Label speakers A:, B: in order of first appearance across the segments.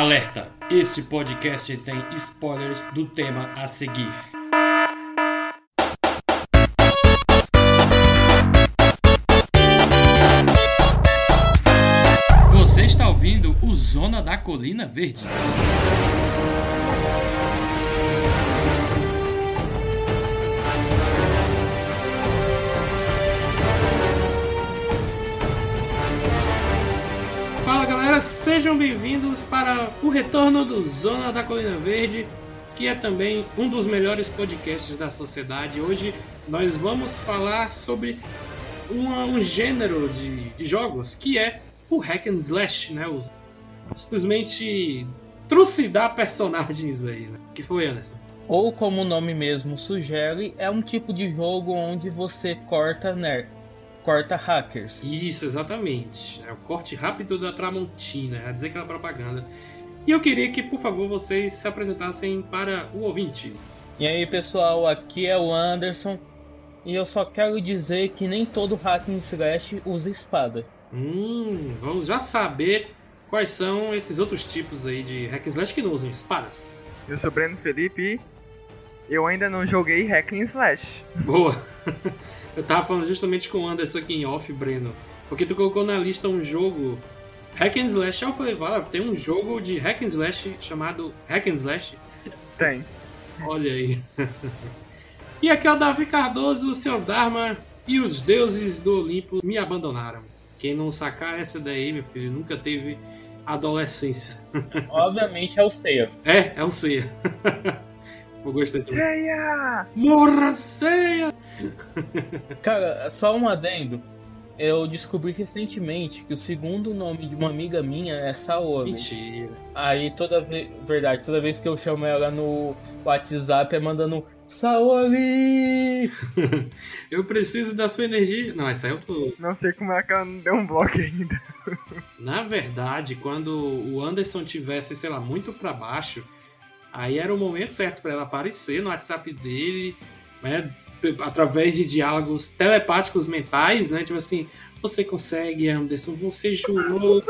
A: Alerta! Este podcast tem spoilers do tema a seguir. Você está ouvindo o Zona da Colina Verde. Sejam bem-vindos para o retorno do Zona da Colina Verde, que é também um dos melhores podcasts da sociedade. Hoje nós vamos falar sobre um gênero de, de jogos que é o hack and slash, né? O, simplesmente trucidar personagens aí, né? Que foi, Anderson?
B: Ou como o nome mesmo sugere, é um tipo de jogo onde você corta ner corta hackers.
A: Isso, exatamente. É o corte rápido da Tramontina, é dizer aquela propaganda. E eu queria que, por favor, vocês se apresentassem para o ouvinte.
B: E aí pessoal, aqui é o Anderson e eu só quero dizer que nem todo hack and slash usa espada.
A: Hum, vamos já saber quais são esses outros tipos aí de hack and slash que não usam espadas.
C: Eu sou Breno Felipe e eu ainda não joguei Hack and Slash.
A: Boa! Eu tava falando justamente com o Anderson aqui em off, Breno. Porque tu colocou na lista um jogo Hack and Slash. Eu falei, fala, tem um jogo de Hack and Slash chamado Hack and Slash.
C: Tem.
A: Olha aí. e aqui é o Davi Cardoso, o Sr. Dharma e os deuses do Olimpo me abandonaram. Quem não sacar essa daí, meu filho, nunca teve adolescência.
B: Obviamente é o Seiya.
A: É, é um ceia. Eu gostei também.
C: Ceia!
A: Morra ceia!
B: Cara, só um adendo. Eu descobri recentemente que o segundo nome de uma amiga minha é Saori.
A: Mentira.
B: Aí toda vez, verdade, toda vez que eu chamo ela no WhatsApp é mandando Saori!
A: Eu preciso da sua energia. Não, essa aí eu tô.
C: Não sei como é que ela não deu um bloco ainda.
A: Na verdade, quando o Anderson tivesse, sei lá, muito pra baixo, aí era o momento certo pra ela aparecer no WhatsApp dele, né? Através de diálogos telepáticos mentais, né? Tipo assim, você consegue, Anderson, você jurou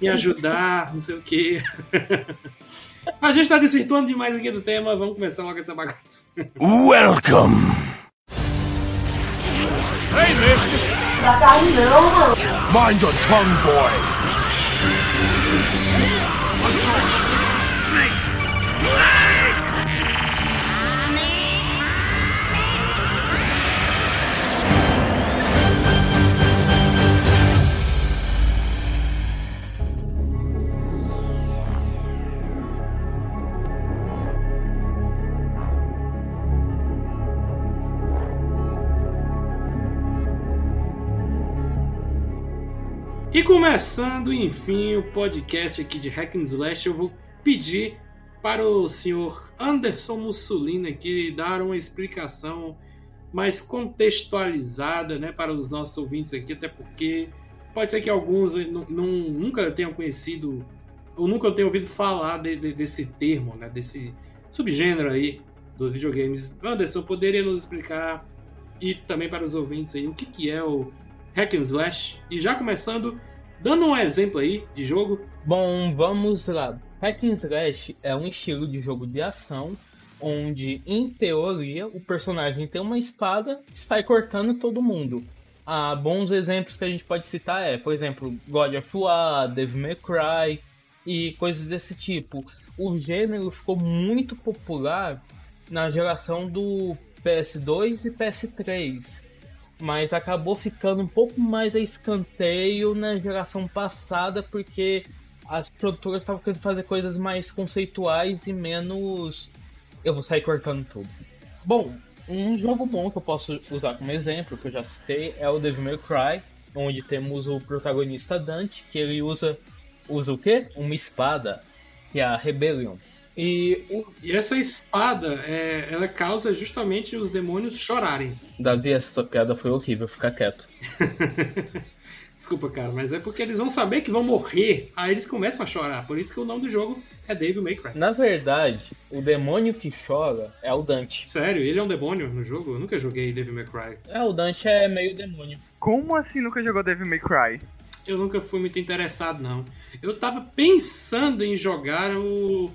A: me ajudar, não sei o quê. A gente tá desvirtuando demais aqui do tema, vamos começar logo essa bagaça.
D: Welcome. Mind your tongue, boy.
A: E começando, enfim, o podcast aqui de Hack and Slash, eu vou pedir para o senhor Anderson Mussolini aqui dar uma explicação mais contextualizada né, para os nossos ouvintes aqui, até porque pode ser que alguns nu- nu- nunca tenham conhecido ou nunca tenham ouvido falar de- de- desse termo, né, desse subgênero aí dos videogames. Anderson, poderia nos explicar e também para os ouvintes aí o que, que é o hack and slash. E já começando, dando um exemplo aí de jogo.
B: Bom, vamos lá. Hack and Slash é um estilo de jogo de ação onde, em teoria, o personagem tem uma espada e sai cortando todo mundo. Ah, bons exemplos que a gente pode citar é, por exemplo, God of War, Devil May Cry e coisas desse tipo. O gênero ficou muito popular na geração do PS2 e PS3, mas acabou ficando um pouco mais a escanteio na geração passada porque as produtoras estavam querendo fazer coisas mais conceituais e menos eu vou sair cortando tudo. Bom, um jogo bom que eu posso usar como exemplo, que eu já citei, é o Devil May Cry, onde temos o protagonista Dante, que ele usa usa o quê? Uma espada, que é a Rebellion. E o
A: E essa espada, é, ela causa justamente os demônios chorarem.
B: Davi, essa tua piada foi horrível, fica quieto.
A: Desculpa, cara, mas é porque eles vão saber que vão morrer, aí eles começam a chorar. Por isso que o nome do jogo é Devil May Cry.
B: Na verdade, o demônio que chora é o Dante.
A: Sério, ele é um demônio no jogo? Eu nunca joguei Devil May Cry.
B: É, o Dante é meio demônio.
C: Como assim nunca jogou Devil May Cry?
A: eu nunca fui muito interessado, não. Eu tava pensando em jogar o,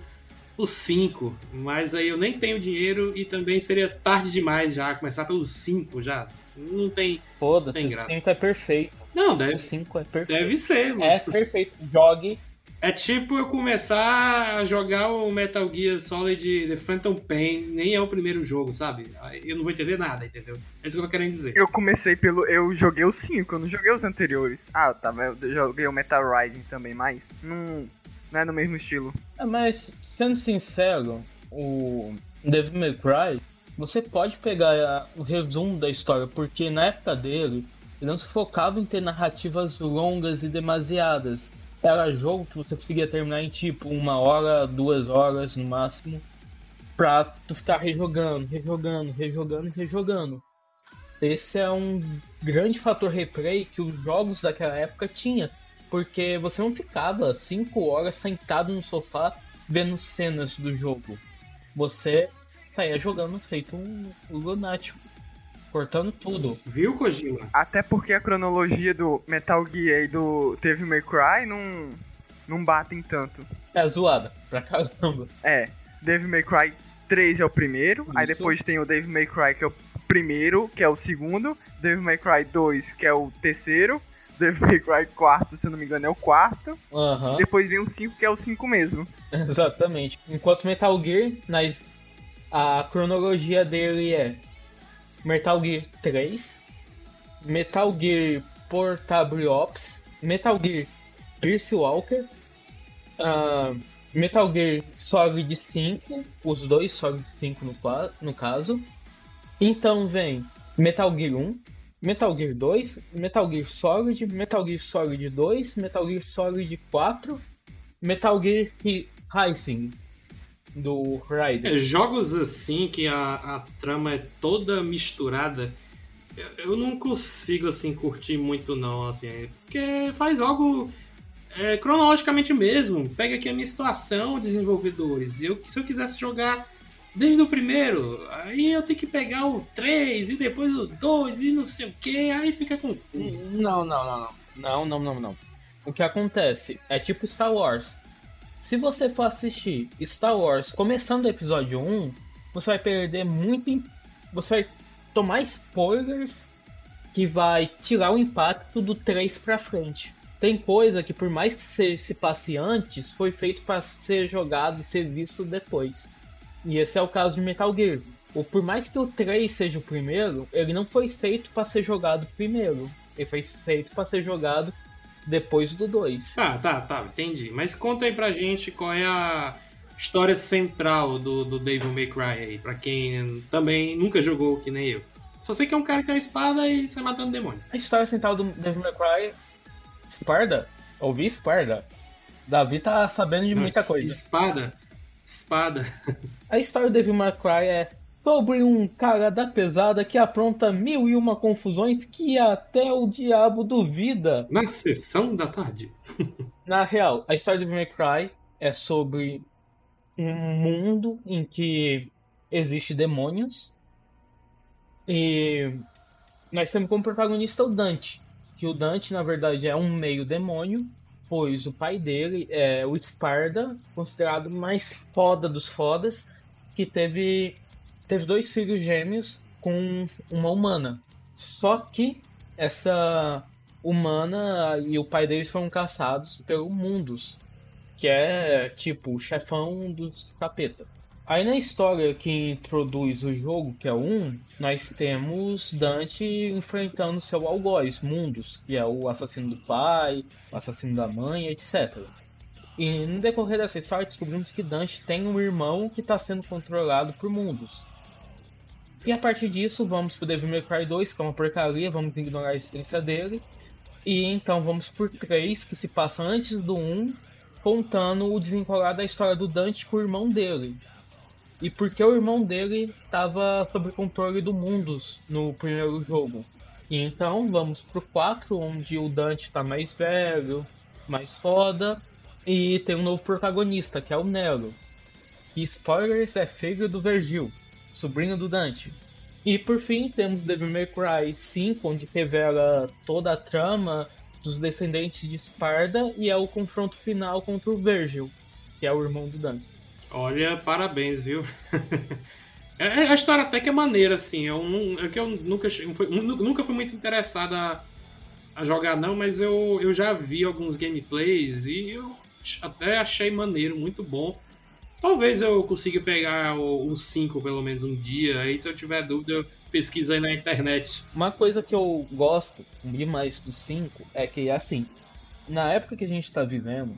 A: o 5, mas aí eu nem tenho dinheiro e também seria tarde demais já, começar pelo 5 já. Não tem.
B: Foda-se,
A: Tem
B: o
A: graça.
B: 5 é perfeito.
A: Não,
B: O
A: deve,
B: 5 é perfeito.
A: deve ser. mano.
B: É perfeito. Jogue.
A: É tipo eu começar a jogar o Metal Gear Solid The Phantom Pain, nem é o primeiro jogo, sabe? Eu não vou entender nada, entendeu? É isso que eu tô querendo dizer.
C: Eu comecei pelo. Eu joguei os 5, eu não joguei os anteriores. Ah, tá, eu joguei o Metal Rising também, mas não, não é no mesmo estilo.
B: É, Mas, sendo sincero, o Devil May Cry, você pode pegar a- o resumo da história, porque na época dele, ele não se focava em ter narrativas longas e demasiadas. Era jogo que você conseguia terminar em tipo uma hora, duas horas no máximo, pra tu ficar rejogando, rejogando, rejogando e rejogando. Esse é um grande fator replay que os jogos daquela época tinha, porque você não ficava cinco horas sentado no sofá vendo cenas do jogo. Você saía jogando feito um lunático, cortando tudo.
A: Viu, Kojima?
C: Até porque a cronologia do Metal Gear e do Devil May Cry não, não batem tanto.
B: É zoada, pra caramba.
C: É, Devil May Cry 3 é o primeiro, aí
B: Isso.
C: depois tem o Devil May Cry que é o primeiro, que é o segundo, Devil May Cry 2 que é o terceiro, Devil May Cry 4, se eu não me engano, é o quarto,
B: Aham,
C: depois vem o 5 que é o 5 mesmo.
B: exatamente. Enquanto Metal Gear, nas, a cronologia dele é Metal Gear 3, Metal Gear Portable Ops, Metal Gear Pierce Walker, ah, Metal Gear Solid 5, os dois Solid 5 no, no caso. Então vem Metal Gear 1, Metal Gear 2, Metal Gear Solid, Metal Gear Solid 2, Metal Gear Solid 4, Metal Gear Ri- Rising do Raiden.
A: É, jogos assim que a, a trama é toda misturada, eu, eu não consigo assim curtir muito não, assim, porque faz algo é, cronologicamente mesmo. Pega aqui a minha situação, desenvolvedores. Eu, se eu quisesse jogar desde o primeiro, aí eu tenho que pegar o 3 e depois o 2 e não sei o que, aí fica confuso.
B: Não, não, não, não. Não, não, não, não. O que acontece é tipo Star Wars. Se você for assistir Star Wars começando o episódio 1, você vai perder muito. Você vai tomar spoilers que vai tirar o impacto do 3 pra frente. Tem coisa que, por mais que se, se passe antes, foi feito para ser jogado e ser visto depois. E esse é o caso de Metal Gear. O, por mais que o 3 seja o primeiro, ele não foi feito para ser jogado primeiro. Ele foi feito para ser jogado depois do 2.
A: Tá, tá, tá, entendi. Mas conta aí pra gente qual é a história central do, do Devil May Cry aí, pra quem também nunca jogou que nem eu. Só sei que é um cara que tem uma espada e sai matando demônio.
B: A história central do Devil May Cry. Sparda? Ouvi Sparda? Davi tá sabendo de muita
A: Nossa,
B: coisa.
A: Espada. Espada.
B: A história do Devil May Cry é sobre um cara da pesada que apronta mil e uma confusões que até o diabo duvida.
A: Na sessão da tarde.
B: Na real, a história do Devil May Cry é sobre um mundo em que existe demônios e nós temos como protagonista o Dante, que o Dante na verdade é um meio demônio, pois o pai dele é o Sparda, considerado mais foda dos fodas, que teve teve dois filhos gêmeos com uma humana. Só que essa humana e o pai deles foram caçados pelo Mundus, que é tipo o chefão dos capeta. Aí na história que introduz o jogo, que é o 1, nós temos Dante enfrentando seu algoz, Mundus, que é o assassino do pai, o assassino da mãe, etc. E no decorrer dessa história descobrimos que Dante tem um irmão que está sendo controlado por Mundus. E a partir disso, vamos pro Devil May Cry 2, que é uma porcaria, vamos ignorar a existência dele. E então vamos por 3, que se passa antes do 1, contando o desenrolar da história do Dante com o irmão dele. E porque o irmão dele estava sob controle do Mundus no primeiro jogo. E então vamos pro 4, onde o Dante está mais velho, mais foda, e tem um novo protagonista, que é o Nero. E spoilers é filho do Vergil, sobrinho do Dante. E por fim temos Devil May Cry 5, onde revela toda a trama dos descendentes de Esparda e é o confronto final contra o Virgil, que é o irmão do Dante.
A: Olha, parabéns, viu? É, é, a história até que é maneira, assim. Eu, é que eu nunca, fui, nunca fui muito interessado a, a, jogar, não, mas eu, eu já vi alguns gameplays e eu até achei maneiro, muito bom. Talvez eu consiga pegar o 5 pelo menos um dia. Aí, se eu tiver dúvida, eu pesquiso aí na internet.
B: Uma coisa que eu gosto demais do 5 é que, assim, na época que a gente tá vivendo,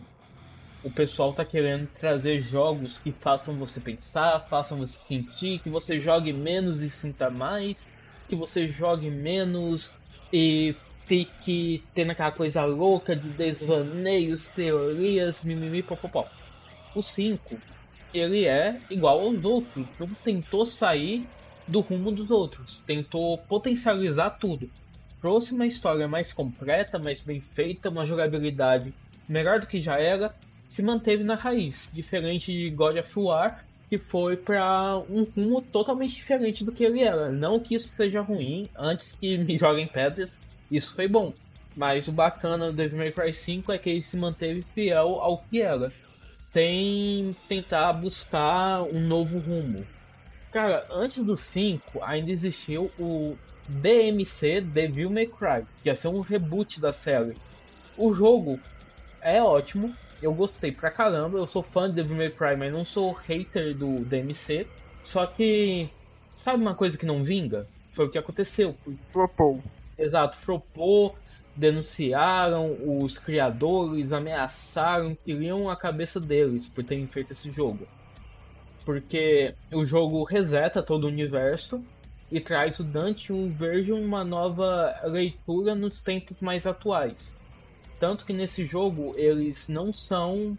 B: o pessoal tá querendo trazer jogos que façam você pensar, façam você sentir, que você jogue menos e sinta mais, que você jogue menos e fique tendo aquela coisa louca de desvaneios, teorias, mimimi, popopó. O 5, ele é igual aos outros, não tentou sair do rumo dos outros. Tentou potencializar tudo. Trouxe uma história mais completa, mais bem feita, uma jogabilidade melhor do que já era, se manteve na raiz, diferente de God of War, que foi para um rumo totalmente diferente do que ele era. Não que isso seja ruim, antes que me joguem pedras, isso foi bom. Mas o bacana do Devil May Cry 5 é que ele se manteve fiel ao que era, sem tentar buscar um novo rumo. Cara, antes do 5, ainda existiu o DMC Devil May Cry, que ia ser um reboot da série. O jogo é ótimo, eu gostei pra caramba, eu sou fã de Devil May Cry, mas não sou hater do DMC. Só que, sabe uma coisa que não vinga? Foi o que aconteceu.
C: Flopou.
B: Exato, flopou, denunciaram os criadores, ameaçaram, queriam a cabeça deles por terem feito esse jogo porque o jogo reseta todo o universo e traz o Dante o Virgil uma nova leitura nos tempos mais atuais. Tanto que nesse jogo eles não são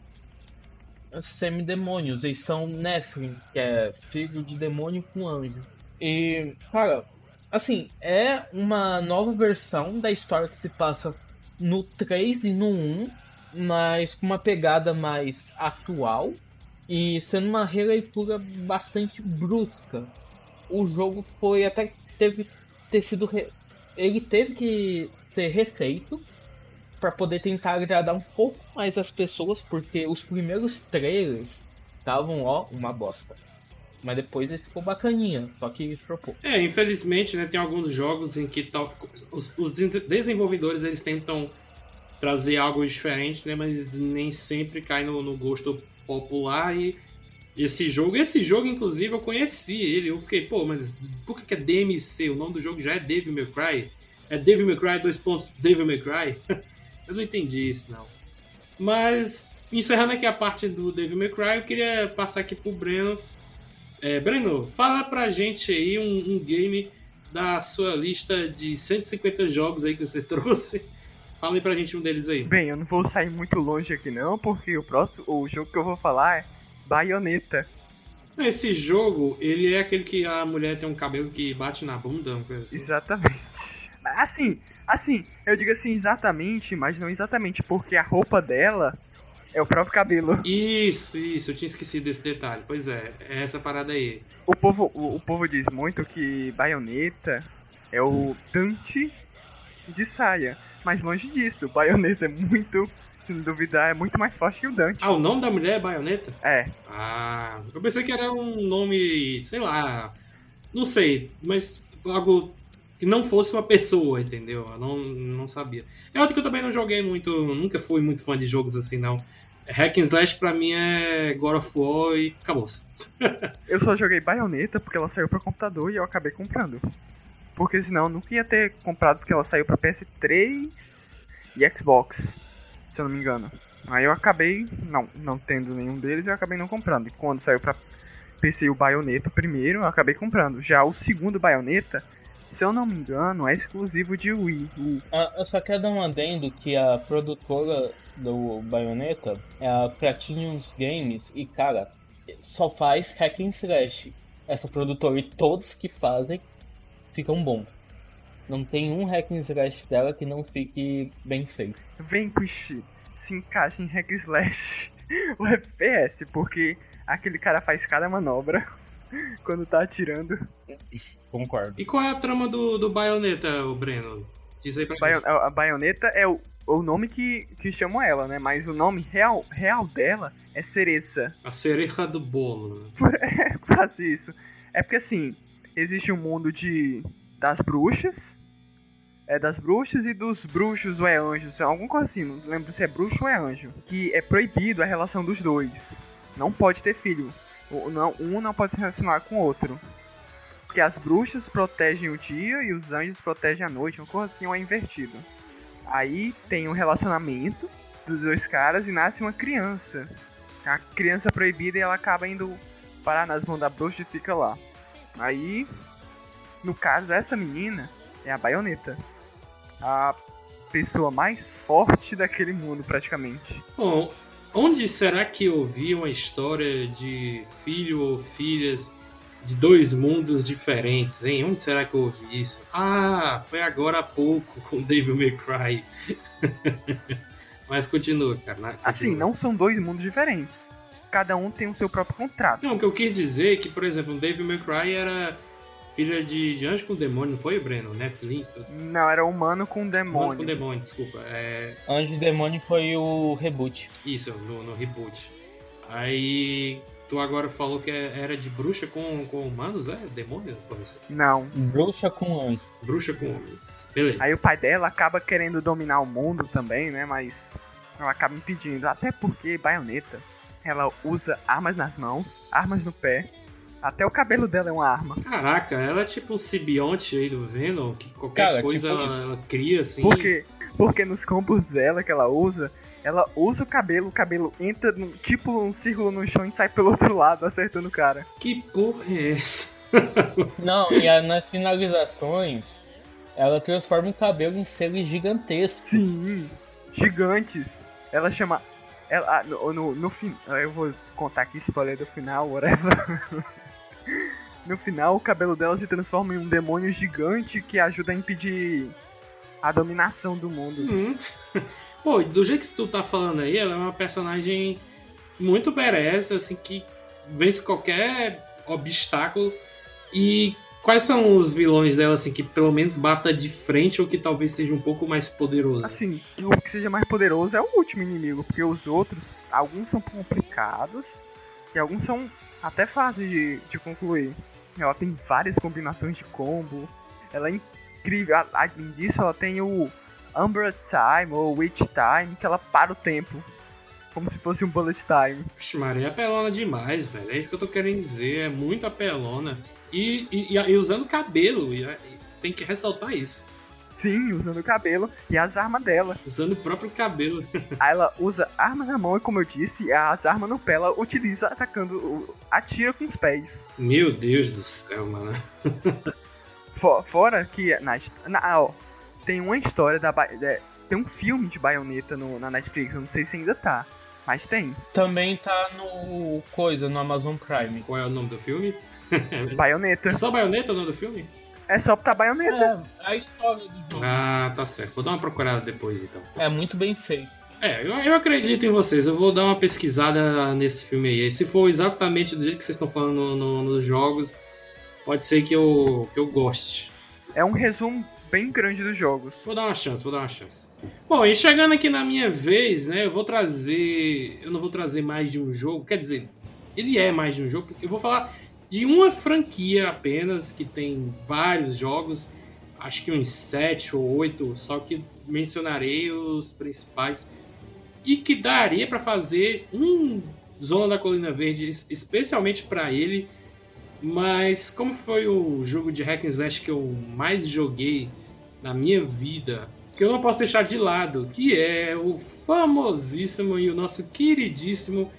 B: semidemônios, eles são Nephilim, que é filho de demônio com anjo. E, cara, assim, é uma nova versão da história que se passa no 3 e no 1, mas com uma pegada mais atual e sendo uma releitura bastante brusca. O jogo foi até teve ter sido re... ele teve que ser refeito para poder tentar agradar um pouco mais as pessoas, porque os primeiros trailers estavam ó uma bosta. Mas depois ele ficou bacaninha, só que flopou.
A: É, infelizmente, né, tem alguns jogos em que tal, os, os desenvolvedores eles tentam trazer algo diferente, né, mas nem sempre cai no, no gosto popular e esse jogo, esse jogo inclusive eu conheci ele, eu fiquei, pô, mas por que é DMC? O nome do jogo já é Devil May Cry? É Devil May Cry, dois pontos, Devil May Cry? eu não entendi isso não. Mas, encerrando aqui a parte do Devil May Cry, eu queria passar aqui pro Breno. É, Breno, fala pra gente aí um, um game da sua lista de 150 jogos aí que você trouxe Fala aí pra gente um deles aí.
C: Bem, eu não vou sair muito longe aqui não, porque o próximo, o jogo que eu vou falar é Bayonetta.
A: Esse jogo, ele é aquele que a mulher tem um cabelo que bate na bunda, uma coisa assim.
C: Exatamente. Assim, assim, eu digo assim exatamente, mas não exatamente, porque a roupa dela é o próprio cabelo.
A: Isso, isso, eu tinha esquecido desse detalhe. Pois é, é essa parada aí.
C: O povo, o, o povo diz muito que Bayonetta é o Dante de saia. Mas longe disso, o Bayonetta é muito, se não duvidar, é muito mais forte que o Dante.
A: Ah, o nome da mulher é Bayonetta?
C: É.
A: Ah, eu pensei que era um nome, sei lá, não sei, mas algo que não fosse uma pessoa, entendeu? Eu não, não sabia. É outro que eu também não joguei muito, nunca fui muito fã de jogos assim, não. Hack and Slash pra mim é God of War e acabou.
C: eu só joguei Bayonetta porque ela saiu pra computador e eu acabei comprando. Porque senão eu nunca ia ter comprado porque ela saiu pra PS3 e Xbox, se eu não me engano. Aí eu acabei não, não tendo nenhum deles eu acabei não comprando. E quando saiu pra PC o Bayonetta primeiro, eu acabei comprando. Já o segundo Bayonetta, se eu não me engano, é exclusivo de Wii.
B: U. Ah, eu só quero dar um adendo que a produtora do Bayonetta é a Platinum's Games e, cara, só faz hack and slash. Essa produtora e todos que fazem ficam bons. Não tem um hack and slash dela que não fique bem feito.
C: Vem, Push, se encaixa em hack and slash o FPS, porque aquele cara faz cada manobra quando tá atirando.
B: Concordo.
A: E qual é a trama do, do Bayonetta, o Breno? Diz aí pra
C: Baio,
A: gente.
C: A, a Bayonetta é o o nome que, que chamam ela, né? Mas o nome real, real dela é Cereza.
A: A cereja do bolo. né?
C: É quase isso. É porque assim, existe um mundo de das bruxas. É das bruxas e dos bruxos ou é anjos. Alguma coisa assim, não lembro se é bruxo ou é anjo. Que é proibido a relação dos dois. Não pode ter filho. Um não pode se relacionar com o outro. Porque as bruxas protegem o dia e os anjos protegem a noite. Uma coisa assim, ou é invertido. Aí tem um relacionamento dos dois caras e nasce uma criança. A criança proibida e ela acaba indo parar nas mãos da bruxa e fica lá. Aí, no caso, essa menina é a baioneta. A pessoa mais forte daquele mundo, praticamente.
A: Bom, onde será que eu vi uma história de filho ou filhas de dois mundos diferentes, hein? Onde será que eu ouvi isso? Ah, foi agora há pouco com Devil May Cry. Mas continua, cara. na-
C: Assim,
A: continua.
C: não são dois mundos diferentes. Cada um tem o seu próprio contrato.
A: Não, o que eu quis dizer é que, por exemplo, o Devil May Cry era filha de, de anjo com demônio, não foi, Breno? Né? Tudo.
C: Não, era humano com
A: Humano
C: demônio.
A: com demônio, desculpa. É,
B: Anjo e Demônio foi o reboot.
A: Isso, no, no reboot. Aí tu agora falou que é- era de bruxa com, com humanos, é? Demônios? Pode ser.
C: Não.
B: Bruxa com anjo.
A: Bruxa com homens. Beleza.
C: Aí o pai dela acaba querendo dominar o mundo também, né? Mas ela acaba impedindo. Até porque baioneta, ela usa armas nas mãos, armas no pé. Até o cabelo dela é uma arma.
A: Caraca, ela é tipo um simbionte aí do Venom, que qualquer
B: Cara,
A: coisa
B: tipo
A: ela, ela cria assim.
C: Por quê? Porque nos combos dela que ela usa, ela usa o cabelo, o cabelo entra no, tipo um círculo no chão e sai pelo outro lado, acertando o cara.
A: Que porra é essa?
B: Não, e a- nas finalizações, ela transforma o cabelo em seres gigantescos.
C: Sim, gigantes. Ela chama. Ela, ah, no, no, no fim. Eu vou contar aqui spoiler do final, whatever. no final, o cabelo dela se transforma em um demônio gigante que ajuda a impedir a dominação do mundo.
A: Hum. Pô, do jeito que tu tá falando aí, ela é uma personagem muito badass, assim, que vence qualquer obstáculo. E quais são os vilões dela, assim, que pelo menos bata de frente ou que talvez seja um pouco mais poderoso?
C: Assim, o que seja mais poderoso é o último inimigo, porque os outros, alguns são complicados e alguns são até fáceis de, de concluir. Ela tem várias combinações de combo, ela é incrível. Além disso, ela tem o Umbra Time ou Witch Time, que ela para o tempo, como se fosse um Bullet Time.
A: Vixe, Maria, é apelona demais, velho. É isso que eu tô querendo dizer. É muito apelona. E, e, e- usando cabelo. E, tem que ressaltar isso.
C: Sim, usando o cabelo e as armas dela.
A: Usando o próprio cabelo.
C: Aí ela usa arma na mão e, como eu disse, as armas no pé ela utiliza atacando, atira com os pés.
A: Meu Deus do céu, mano.
C: Fo- Fora que na, na- ó, tem uma história da é, tem um filme de baioneta no, na Netflix, eu não sei se ainda tá, mas tem.
B: Também tá no coisa, no Amazon Prime.
A: Qual é o nome do filme?
C: Baioneta.
A: É só baioneta o nome do filme?
C: É só botar baioneta.
B: É, a história do jogo.
A: Ah, tá certo. Vou dar uma procurada depois, então.
B: É muito bem feito.
A: É, eu, eu acredito em vocês. Eu vou dar uma pesquisada nesse filme aí. Se for exatamente do jeito que vocês estão falando no- no- nos jogos, pode ser que eu, que eu goste.
C: É um resumo bem grande dos jogos.
A: Vou dar uma chance, vou dar uma chance. Bom, e chegando aqui na minha vez, né? Eu vou trazer. Eu não vou trazer mais de um jogo. Quer dizer, ele é mais de um jogo, porque eu vou falar de uma franquia apenas, que tem vários jogos. Acho que uns sete ou oito, só que mencionarei os principais. E que daria para fazer um Zona da Colina Verde es- especialmente para ele. Mas como foi o jogo de hack and slash que eu mais joguei na minha vida, que eu não posso deixar de lado, que é o famosíssimo e o nosso queridíssimo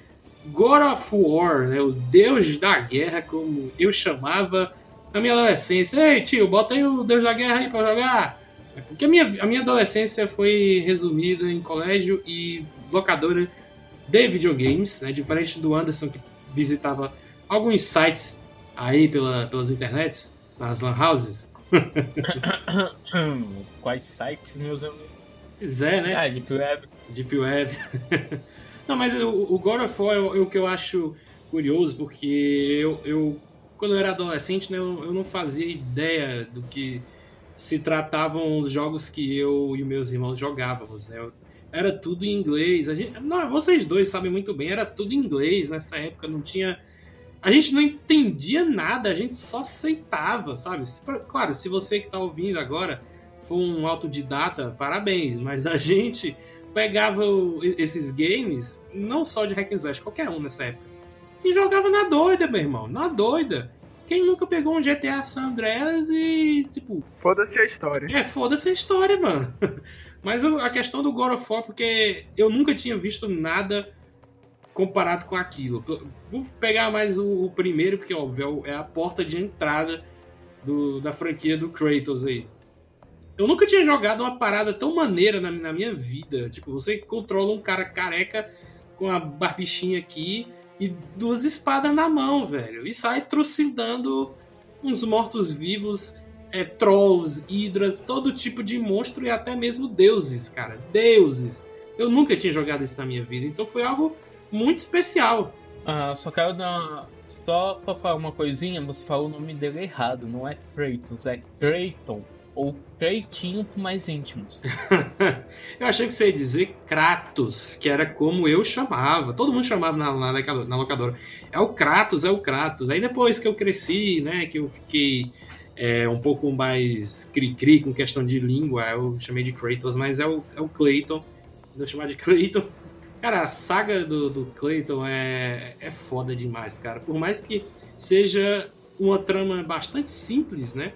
A: God of War, né? o deus da guerra, como eu chamava na minha adolescência. Ei, tio, bota aí o deus da guerra aí pra jogar. É Porque a minha, a minha adolescência foi resumida em colégio e locadora de videogames, né? diferente do Anderson que visitava alguns sites aí pela, pelas internets, nas lan houses.
B: Quais sites, meus amigos?
A: Pois é, né?
B: Ah, Deep Web.
A: Deep Web. Não, mas o, o God of War é o, é o que eu acho curioso, porque eu, eu quando eu era adolescente, né, eu, eu não fazia ideia do que se tratavam os jogos que eu e meus irmãos jogávamos, né? Era tudo em inglês. A gente, não, vocês dois sabem muito bem, era tudo em inglês nessa época, não tinha a gente não entendia nada, a gente só aceitava, sabe? Claro, se você que está ouvindo agora for um autodidata, parabéns, mas a gente pegava esses games, não só de hack and slash, qualquer um nessa época, e jogava na doida, meu irmão, na doida. Quem nunca pegou um GTA San Andreas e, tipo...
C: Foda-se a história.
A: É, foda-se a história, mano. Mas a questão do God of War, porque eu nunca tinha visto nada comparado com aquilo. Vou pegar mais o, o primeiro, porque óbvio, é a porta de entrada do, da franquia do Kratos aí. Eu nunca tinha jogado uma parada tão maneira na, na minha vida. Tipo, você controla um cara careca com a barbichinha aqui e duas espadas na mão, velho. E sai trucidando uns mortos-vivos, é, trolls, hidras, todo tipo de monstro e até mesmo deuses, cara. Deuses. Eu nunca tinha jogado isso na minha vida, então foi algo muito especial.
B: Ah, só quero dar. Só tocar uma coisinha, você falou o nome dele errado, não é Kratos, é Kraton. Ou Kreitinho para mais íntimos.
A: eu achei que você ia dizer Kratos, que era como eu chamava. Todo mundo chamava na, na, na locadora. É o Kratos, é o Kratos. Aí depois que eu cresci, né, que eu fiquei é, um pouco mais cri-cri com questão de língua, eu chamei de Kratos, mas é o, é o Clayton. Vou chamar de Clayton. Cara, a saga do, do Clayton é, é foda demais, cara. Por mais que seja uma trama bastante simples, né?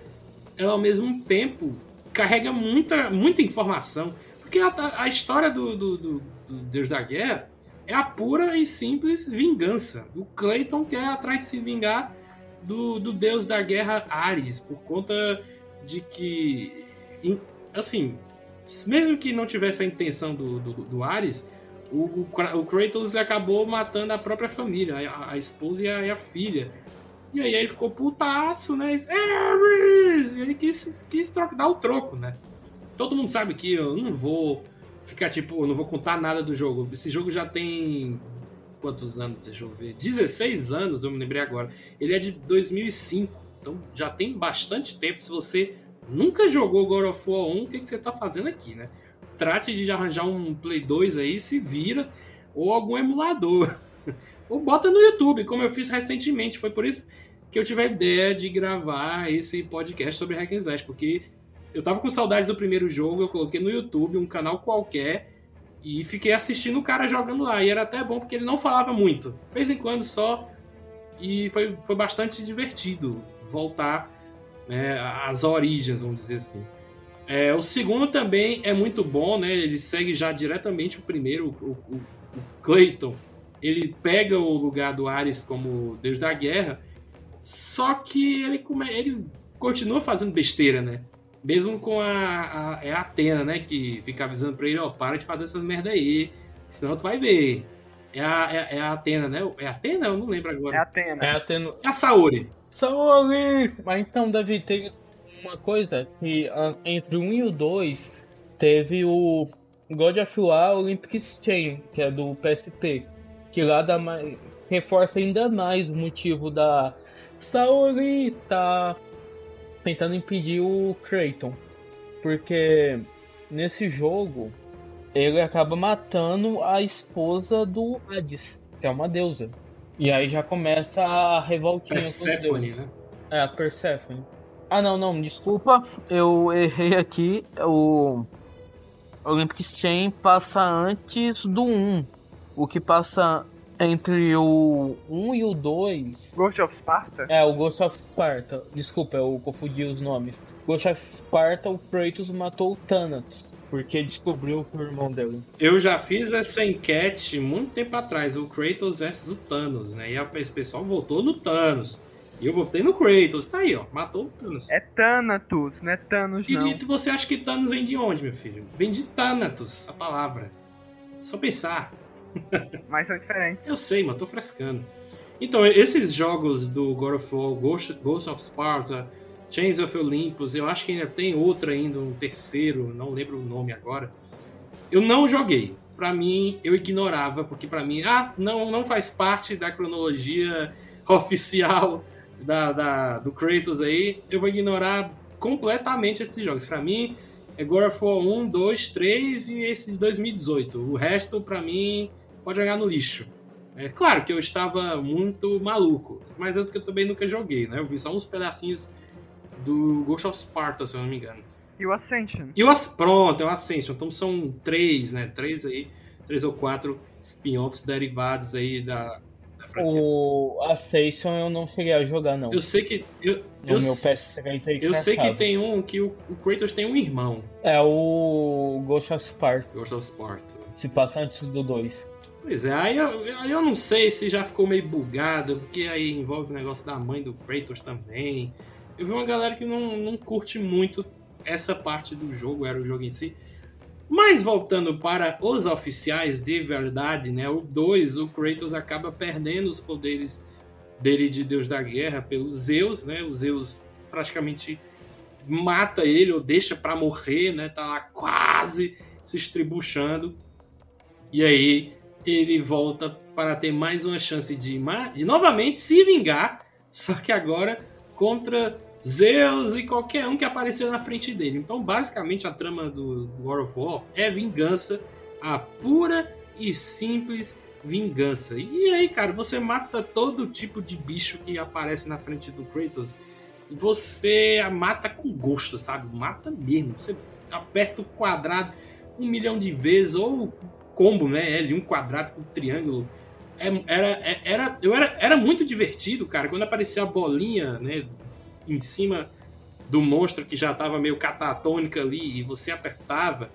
A: Ela ao mesmo tempo carrega muita, muita informação. Porque a, a história do, do, do, Deus da Guerra é a pura e simples vingança. O Clayton quer atrás de se vingar do, do deus da guerra Ares, por conta de que, assim, mesmo que não tivesse a intenção do, do, do Ares, o, o, Kratos acabou matando a própria família, a, a esposa e a, e a, filha. E aí ele ficou putaço, né? Ares! E ele quis, quis dar o troco, né? Todo mundo sabe que eu não vou ficar tipo, eu não vou contar nada do jogo. Esse jogo já tem quantos anos? Deixa eu ver. 16 anos, eu me lembrei agora. Ele é de 2005, então já tem bastante tempo. Se você nunca jogou God of War 1, o que, que você tá fazendo aqui, né? Trate de arranjar um Play 2 aí, se vira, ou algum emulador. ou bota no YouTube, como eu fiz recentemente. Foi por isso que eu tive a ideia de gravar esse podcast sobre Hack and Slash, porque eu tava com saudade do primeiro jogo, eu coloquei no YouTube, um canal qualquer, e fiquei assistindo o cara jogando lá. E era até bom porque ele não falava muito, de vez em quando só. E foi, foi bastante divertido voltar né, às origens, vamos dizer assim. É, o segundo também é muito bom, né? Ele segue já diretamente o primeiro, o, o, o Clayton. Ele pega o lugar do Ares como Deus da Guerra, só que ele, come, ele continua fazendo besteira, né? Mesmo com a, a, é a Atena, né? Que fica avisando pra ele, ó, para de fazer essas merda aí, senão tu vai ver. É a, é, é a Atena, né? É a Atena? Eu não lembro agora.
C: É a Atena.
B: É a Atena.
A: É a Saori.
B: Saori! Mas então, Davi, tem uma coisa que ah, entre o 1 e o 2 teve o God of War Olympic Chain, que é do PSP, que lá dá mais, reforça ainda mais o motivo da Saori tá tentando impedir o Kraton, porque nesse jogo ele acaba matando a esposa do Hades, que é uma deusa. E aí já começa a revoltinha
A: Persephone, com os deuses. Né?
B: É, a Persephone. Ah, não, não, desculpa, eu errei aqui. O Olympic Chain passa antes do 1. O que passa entre o 1 e o 2.
C: Ghost of Sparta?
B: É, o Ghost of Sparta. Desculpa, eu confundi os nomes. Ghost of Sparta, o Kratos matou o Thanatos. Porque descobriu o irmão dele.
A: Eu já fiz essa enquete muito tempo atrás, o Kratos versus o Thanos, né? E o pessoal votou no Thanos. E eu votei no Kratos, tá aí, ó. Matou o Thanos.
C: É Thanatos, não é Thanos,
A: e,
C: não.
A: E você acha que Thanos vem de onde, meu filho? Vem de Thanatos, a palavra. Só pensar.
C: Mas são diferentes.
A: Eu sei, mas tô frescando. Então, esses jogos do God of War, Ghost, Ghost of Sparta, Chains of Olympus, eu acho que ainda tem outro ainda, um terceiro, não lembro o nome agora. Eu não joguei. Para mim, eu ignorava, porque para mim, ah, não, não faz parte da cronologia oficial da, da, do Kratos aí, eu vou ignorar completamente esses jogos. Pra mim, é God of War 1, 2, 3 e esse de 2018. O resto, pra mim, pode jogar no lixo. É claro que eu estava muito maluco, mas eu, eu também nunca joguei, né? Eu vi só uns pedacinhos do Ghost of Sparta, se eu não me engano.
C: E o Ascension.
A: E o As Pronto, é o Ascension. Então são três, né? Três aí, três ou quatro spin-offs derivados aí da.
B: O Ascension eu não cheguei a jogar, não.
A: Eu sei que. Eu,
B: No
A: eu,
B: meu PS3 aí
A: eu sei que tem um que o, o Kratos tem um irmão,
B: É o Ghost of Sparta.
A: Ghost of Sparta.
B: Se passa antes do 2.
A: Pois é, aí eu, aí eu não sei se já ficou meio bugado, porque aí envolve o negócio da mãe do Kratos também. Eu vi uma galera que não, não curte muito essa parte do jogo, era o jogo em si. Mas voltando para os oficiais de verdade, né? O 2, o Kratos acaba perdendo os poderes dele de Deus da Guerra pelos Zeus, né? O Zeus praticamente mata ele ou deixa pra morrer, né? Tá lá quase se estribuchando. E aí ele volta para ter mais uma chance de, de novamente se vingar, só que agora contra Zeus e qualquer um que apareceu na frente dele. Então, basicamente, a trama do God of War é vingança, a pura e simples vingança. E aí, cara, você mata todo tipo de bicho que aparece na frente do Kratos. E você a mata com gosto, sabe? Mata mesmo. Você aperta o quadrado um milhão de vezes, ou combo, né? L1 quadrado com triângulo. É, era, é- era, eu era, era muito divertido, cara, quando aparecia a bolinha, né? Em cima do monstro que já tava meio catatônica ali, e você apertava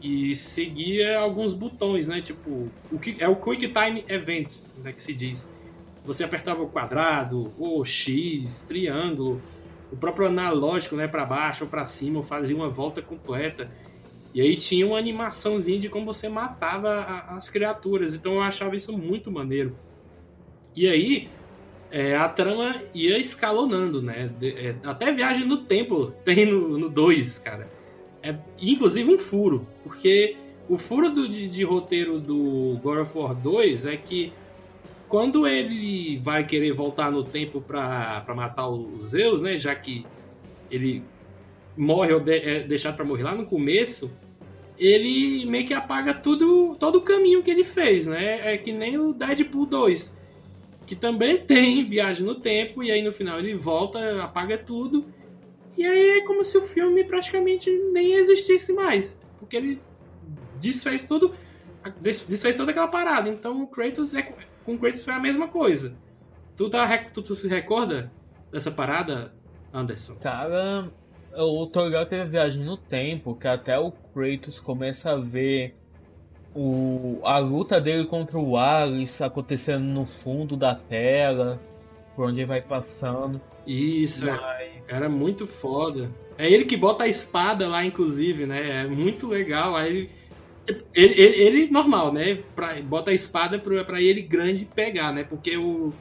A: e seguia alguns botões, né? Tipo, o que é o Quick Time Event, né, que se diz. Você apertava o quadrado, ou X, triângulo, o próprio analógico, né, para baixo ou para cima, fazia uma volta completa. E aí tinha uma animaçãozinha de como você matava a- as criaturas. Então eu achava isso muito maneiro. E aí é, a trama ia escalonando, né? De- é, até viagem no tempo tem no 2, cara. É, inclusive um furo, porque o furo do- de, de roteiro do God of War 2 é que quando ele vai querer voltar no tempo pra matar os Zeus, né? Já que ele morre ou de, é deixado pra morrer lá no começo, ele meio que apaga tudo, todo o caminho que ele fez, né? É que nem o Deadpool 2, que também tem viagem no tempo, e aí no final ele volta, apaga tudo, e aí é como se o filme praticamente nem existisse mais, porque ele desfez tudo, des- desfez toda aquela parada. Então o Kratos é, com o Kratos foi a mesma coisa. Tu, tá, tu, tu se recorda dessa parada, Anderson?
B: Cara, o que é viagem no tempo, que até o Kratos começa a ver o, a luta dele contra o Ares acontecendo no fundo da tela, por onde ele vai passando.
A: Isso, é.
B: Mas,
A: Era muito foda. É ele que bota a espada lá, inclusive, né? É muito legal. Aí ele, ele, ele, ele normal, né? Pra, bota a espada pra, pra ele grande pegar, né? Porque o,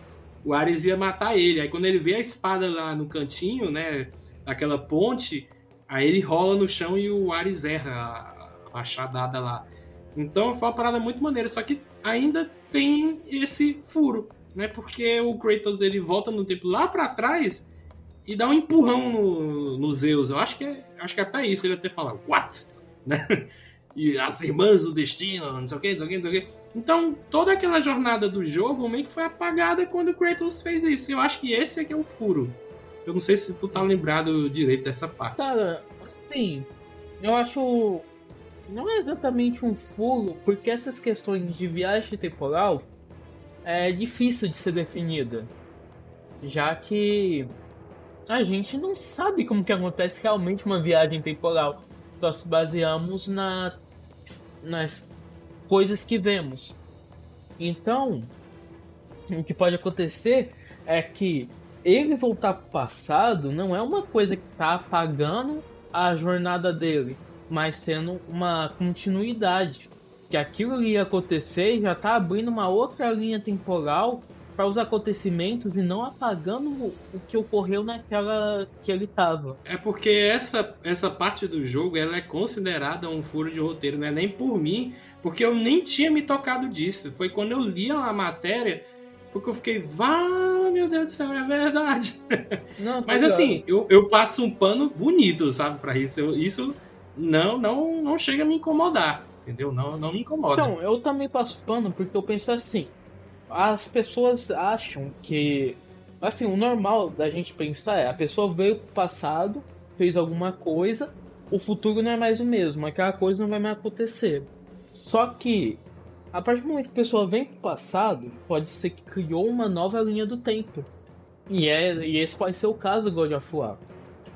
A: o Ares ia matar ele. Aí quando ele vê a espada lá no cantinho, né? Daquela ponte, aí ele rola no chão e o Ares erra a, a machadada lá. Então foi uma parada muito maneira. Só que ainda tem esse furo, né? Porque o Kratos ele volta no tempo lá pra trás e dá um empurrão no, no Zeus. Eu acho que é, acho que é até isso. Ele até fala, what? Né? E as irmãs do destino, não sei o que, não sei o que, não sei o que. Então, toda aquela jornada do jogo meio que foi apagada quando o Kratos fez isso. Eu acho que esse é que é o furo. Eu não sei se tu tá lembrado direito dessa parte.
B: cara, assim, eu acho. Não é exatamente um furo, porque essas questões de viagem temporal é difícil de ser definida. Já que a gente não sabe como que acontece realmente uma viagem temporal. Só se baseamos na, nas coisas que vemos. Então, o que pode acontecer é que ele voltar pro passado não é uma coisa que tá apagando a jornada dele, mas sendo uma continuidade. Que aquilo ia acontecer já tá abrindo uma outra linha temporal para os acontecimentos e não apagando o que ocorreu naquela que ele tava.
A: É porque essa, essa parte do jogo ela é considerada um furo de roteiro, não é nem por mim, porque eu nem tinha me tocado disso. Foi quando eu li a matéria, foi que eu fiquei, vá meu Deus do céu, é verdade.
B: Não, tá
A: Mas
B: ligado.
A: assim, eu, eu passo um pano bonito, sabe, pra isso. Eu- isso não, não, não chega a me incomodar, entendeu? Não, não me incomoda.
B: Então, eu também passo pano porque eu penso assim. As pessoas acham que. Assim, o normal da gente pensar é: a pessoa veio pro passado, fez alguma coisa, o futuro não é mais o mesmo, aquela coisa não vai mais acontecer. Só que, a partir do momento que a pessoa vem pro passado, pode ser que criou uma nova linha do tempo. E, é, e esse pode ser o caso do God of War.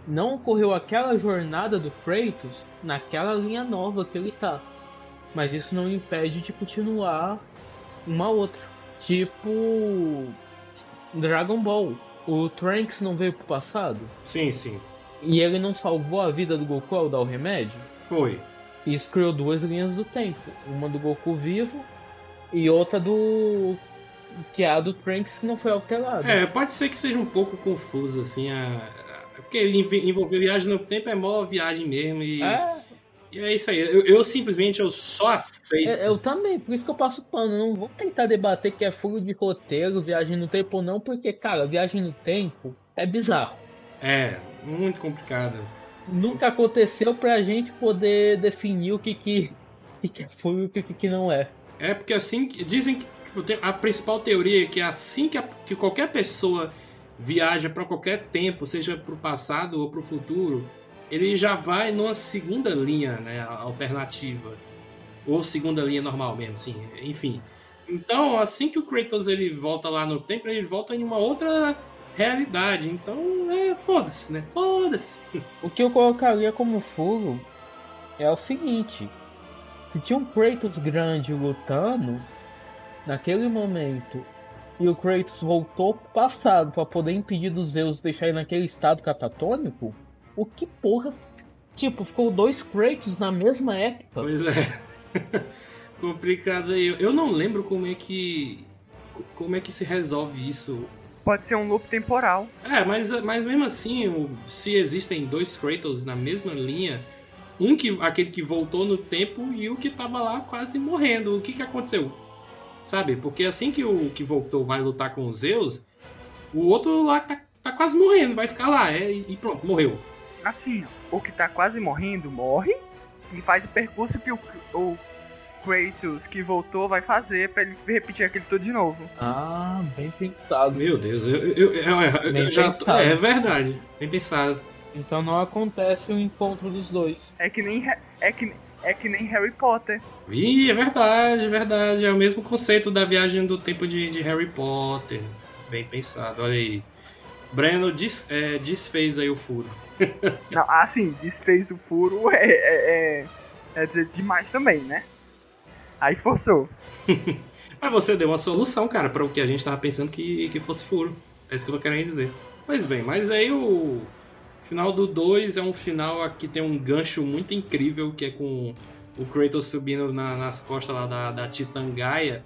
B: Não ocorreu aquela jornada do Kratos naquela linha nova que ele tá. Mas isso não impede de continuar uma outra. Tipo. Dragon Ball. O Trunks não veio pro passado?
A: Sim, sim.
B: E ele não salvou a vida do Goku ao dar o remédio?
A: Foi.
B: Isso criou duas linhas do tempo. Uma do Goku vivo e outra do. Que é a do Trunks que não foi alterada.
A: É, pode ser que seja um pouco confuso, assim, a... a- porque envolver viagem no tempo é mó viagem mesmo e
B: É,
A: e é isso aí. Eu, eu simplesmente eu só aceito.
B: é, eu também, por isso que eu passo pano. Não vou tentar debater que é furo de roteiro, viagem no tempo ou não, porque, cara, viagem no tempo é bizarro.
A: É, muito complicado.
B: nunca aconteceu pra gente poder definir o que que, que, que é furo e o que, que não é.
A: É porque assim que- dizem que tipo, a principal teoria é que assim que, a- que qualquer pessoa viaja para qualquer tempo, seja para o passado ou para o futuro, ele já vai numa segunda linha, né, alternativa ou segunda linha normal mesmo, sim, enfim. Então, assim que o Kratos ele volta lá no tempo, ele volta em uma outra realidade. Então, é foda-se, né? Foda-se.
B: O que eu colocaria como furo é o seguinte: se tinha um Kratos grande lutando naquele momento e o Kratos voltou pro passado pra poder impedir dos Zeus deixar ele naquele estado catatônico, o que porra. Tipo, ficou dois Kratos na mesma época.
A: Pois é. Complicado aí. Eu não lembro como é que como é que se resolve isso.
C: Pode ser um loop temporal.
A: É, mas, mas mesmo assim, se existem dois Kratos na mesma linha, um que aquele que voltou no tempo e o que tava lá quase morrendo, o que que aconteceu? Sabe? Porque assim que o que voltou vai lutar com os Zeus, o outro lá tá, tá quase morrendo, vai ficar lá, é, e pronto, morreu.
C: Assim, o que tá quase morrendo morre e faz o percurso que o, o Kratos que voltou vai fazer pra ele repetir aquele tudo de novo.
B: Ah, bem pensado.
A: Meu Deus, eu, eu, eu- eu- já. tô-
B: pensado.
A: é verdade, bem pensado.
B: Então não acontece o encontro dos dois.
C: É que nem é que, é que nem Harry Potter.
A: Vi, é verdade, é verdade. É o mesmo conceito da viagem do tempo de, de Harry Potter. Bem pensado, olha aí. Breno des- é, desfez aí o furo.
C: Não, assim, desfez o furo é, é, é, é dizer demais também, né? Aí forçou.
A: Mas você deu uma solução, cara, para o que a gente tava pensando que, que fosse furo. É isso que eu tô querendo dizer. Pois bem, mas aí o final do 2 é um final que tem um gancho muito incrível, que é com o Kratos subindo na- nas costas lá da, da Titã Gaia,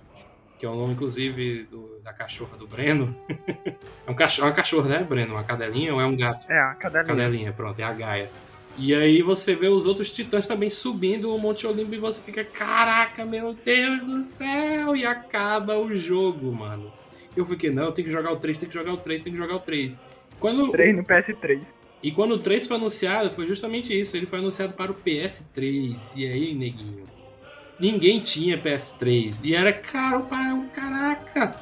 A: que é o nome, inclusive, do- da cachorra do Breno. é um cachorro, uma cachorra, né, Breno? Uma cadelinha ou é um gato?
C: É, a cadelinha.
A: Cadelinha, pronto, é a Gaia. E aí você vê os outros titãs também subindo o Monte Olimpo e você fica, caraca, meu Deus do céu! E acaba o jogo, mano. Eu fiquei, não, tem que jogar o 3, tem que jogar o 3, tem que jogar o 3. Quando,
C: 3 no PS3.
A: E quando o 3 foi anunciado, foi justamente isso. Ele foi anunciado para o PS3. E aí, neguinho? Ninguém tinha PS3. E era caro para um caraca.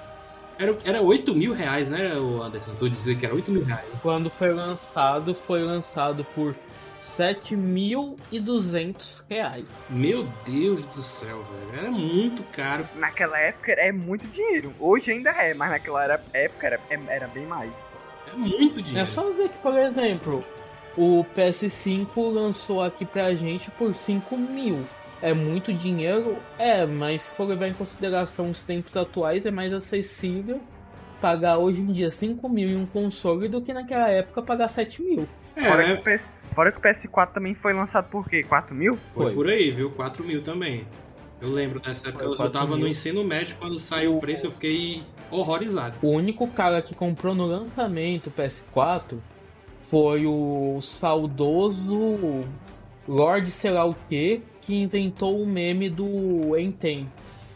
A: Era, era 8 mil reais, né, o Anderson? Tu dizia que era 8 mil reais.
B: Quando foi lançado, foi lançado por 7.200 reais.
A: Meu Deus do céu, velho. Era muito caro.
C: Naquela época é muito dinheiro. Hoje ainda é, mas naquela época era, é- era bem mais.
A: É muito
B: É
A: dinheiro.
B: só ver que, por exemplo, o PS5 lançou aqui pra gente por 5 mil. É muito dinheiro? É, mas se for levar em consideração os tempos atuais, é mais acessível pagar hoje em dia 5 mil em um console do que naquela época pagar 7 mil.
A: É,
C: Fora,
A: né?
C: que o PS, fora que o PS4 também foi lançado por quê? 4 mil?
A: Foi
B: Foi.
A: por aí, viu? 4 mil também. Eu lembro dessa época. Eu, eu
B: 4
A: tava no
B: mil.
A: ensino médio, quando saiu o preço, eu fiquei horrorizado.
B: O único cara que comprou no lançamento o PS4 foi o saudoso Lord sei lá o que, que inventou o meme do Enten.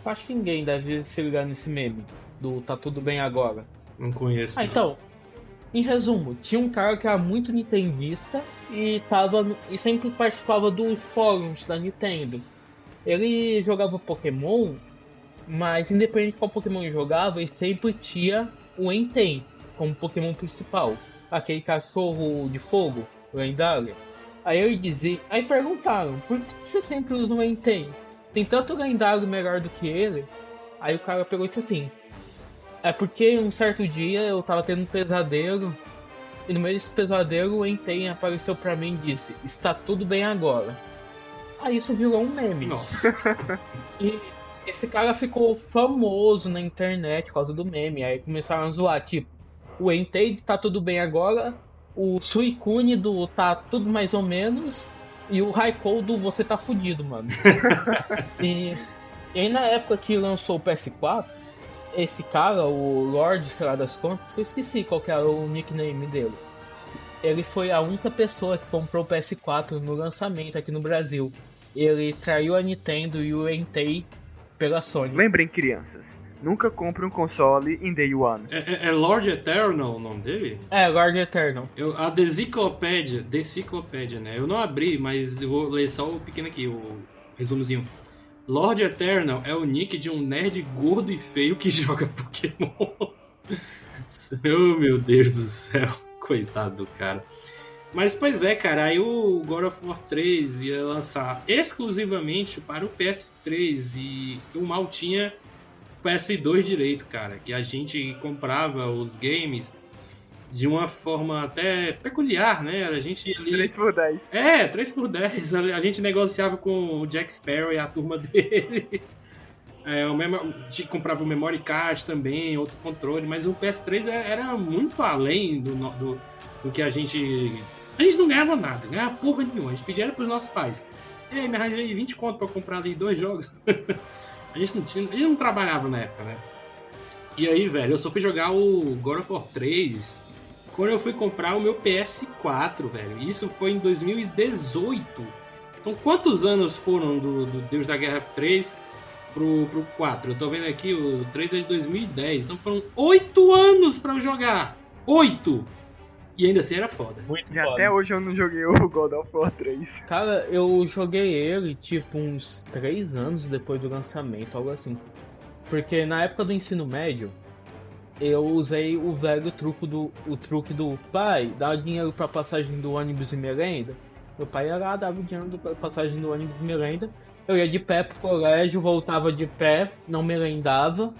B: Acho que ninguém deve se ligar nesse meme, do Tá Tudo Bem Agora.
A: Não conheço.
B: Ah,
A: não.
B: então. Em resumo, tinha um cara que era muito nintendista e tava no- e sempre participava dos fóruns da Nintendo. Ele jogava Pokémon, mas independente de qual Pokémon ele jogava, ele sempre tinha o Entei como Pokémon principal. Aquele cachorro de fogo, lendário. Aí ele dizia. Aí perguntaram, por que você sempre usa o Entei? Tem tanto lendário melhor do que ele. Aí o cara pegou e disse assim: é porque um certo dia eu tava tendo um pesadelo. E no meio desse pesadelo o Entei apareceu pra mim e disse: Está tudo bem agora. Aí isso virou um meme.
A: Nossa.
B: E esse cara ficou famoso na internet por causa do meme. Aí começaram a zoar, tipo, o Entei tá tudo bem agora, o Suicune do tá tudo mais ou menos, e o Raikou do você tá fudido, mano. e, e aí na época que lançou o PS4, esse cara, o Lord, sei lá das contas, eu esqueci qual que era o nickname dele. Ele foi a única pessoa que comprou o PS4 no lançamento aqui no Brasil. Ele traiu a Nintendo e o Entei pela Sony.
C: Lembrem, crianças, nunca compre um console em Day One.
A: É, é- é Lord Eternal o nome dele?
B: É, Lord Eternal.
A: Eu, a Deciclopédia, Deciclopédia, né? Eu não abri, mas eu vou ler só o pequeno aqui, o resumozinho. Lord Eternal é o nick de um nerd gordo e feio que joga Pokémon. oh, meu Deus do céu. Coitado do cara. Mas, pois é, cara, aí o God of War 3 ia lançar exclusivamente para o PS3 e eu mal tinha PS2 direito, cara. Que a gente comprava os games de uma forma até peculiar, né? A gente ali
C: 3 por 10.
A: é, 3 por 10 A gente negociava com o Jack Sparrow e a turma dele. É, o memo- comprava o memory card também, outro controle, mas o PS3 é- era muito além do, do, do que a gente. A gente não ganhava nada, ganhava porra nenhuma. A gente pedia era pros nossos pais. Ei, me arranjei 20 conto pra comprar ali dois jogos. a, gente não tinha, a gente não trabalhava na época, né? E aí, velho, eu só fui jogar o God of War 3 quando eu fui comprar o meu PS4, velho. Isso foi em 2018. Então, quantos anos foram do, do Deus da Guerra 3 pro, pro 4? Eu tô vendo aqui, o 3 é de 2010. Então, foram 8 anos pra eu jogar. 8! E ainda assim era foda.
B: Muito
C: E até hoje eu não joguei o God of War 3.
B: Cara, eu joguei ele tipo uns 3 anos depois do lançamento, algo assim. Porque na época do ensino médio, eu usei o velho truque do, o truque do pai, dá dinheiro pra passagem do ônibus e merenda. Meu pai ia lá, dava o dinheiro pra passagem do ônibus e merenda. Eu ia de pé pro colégio, voltava de pé, não merendava.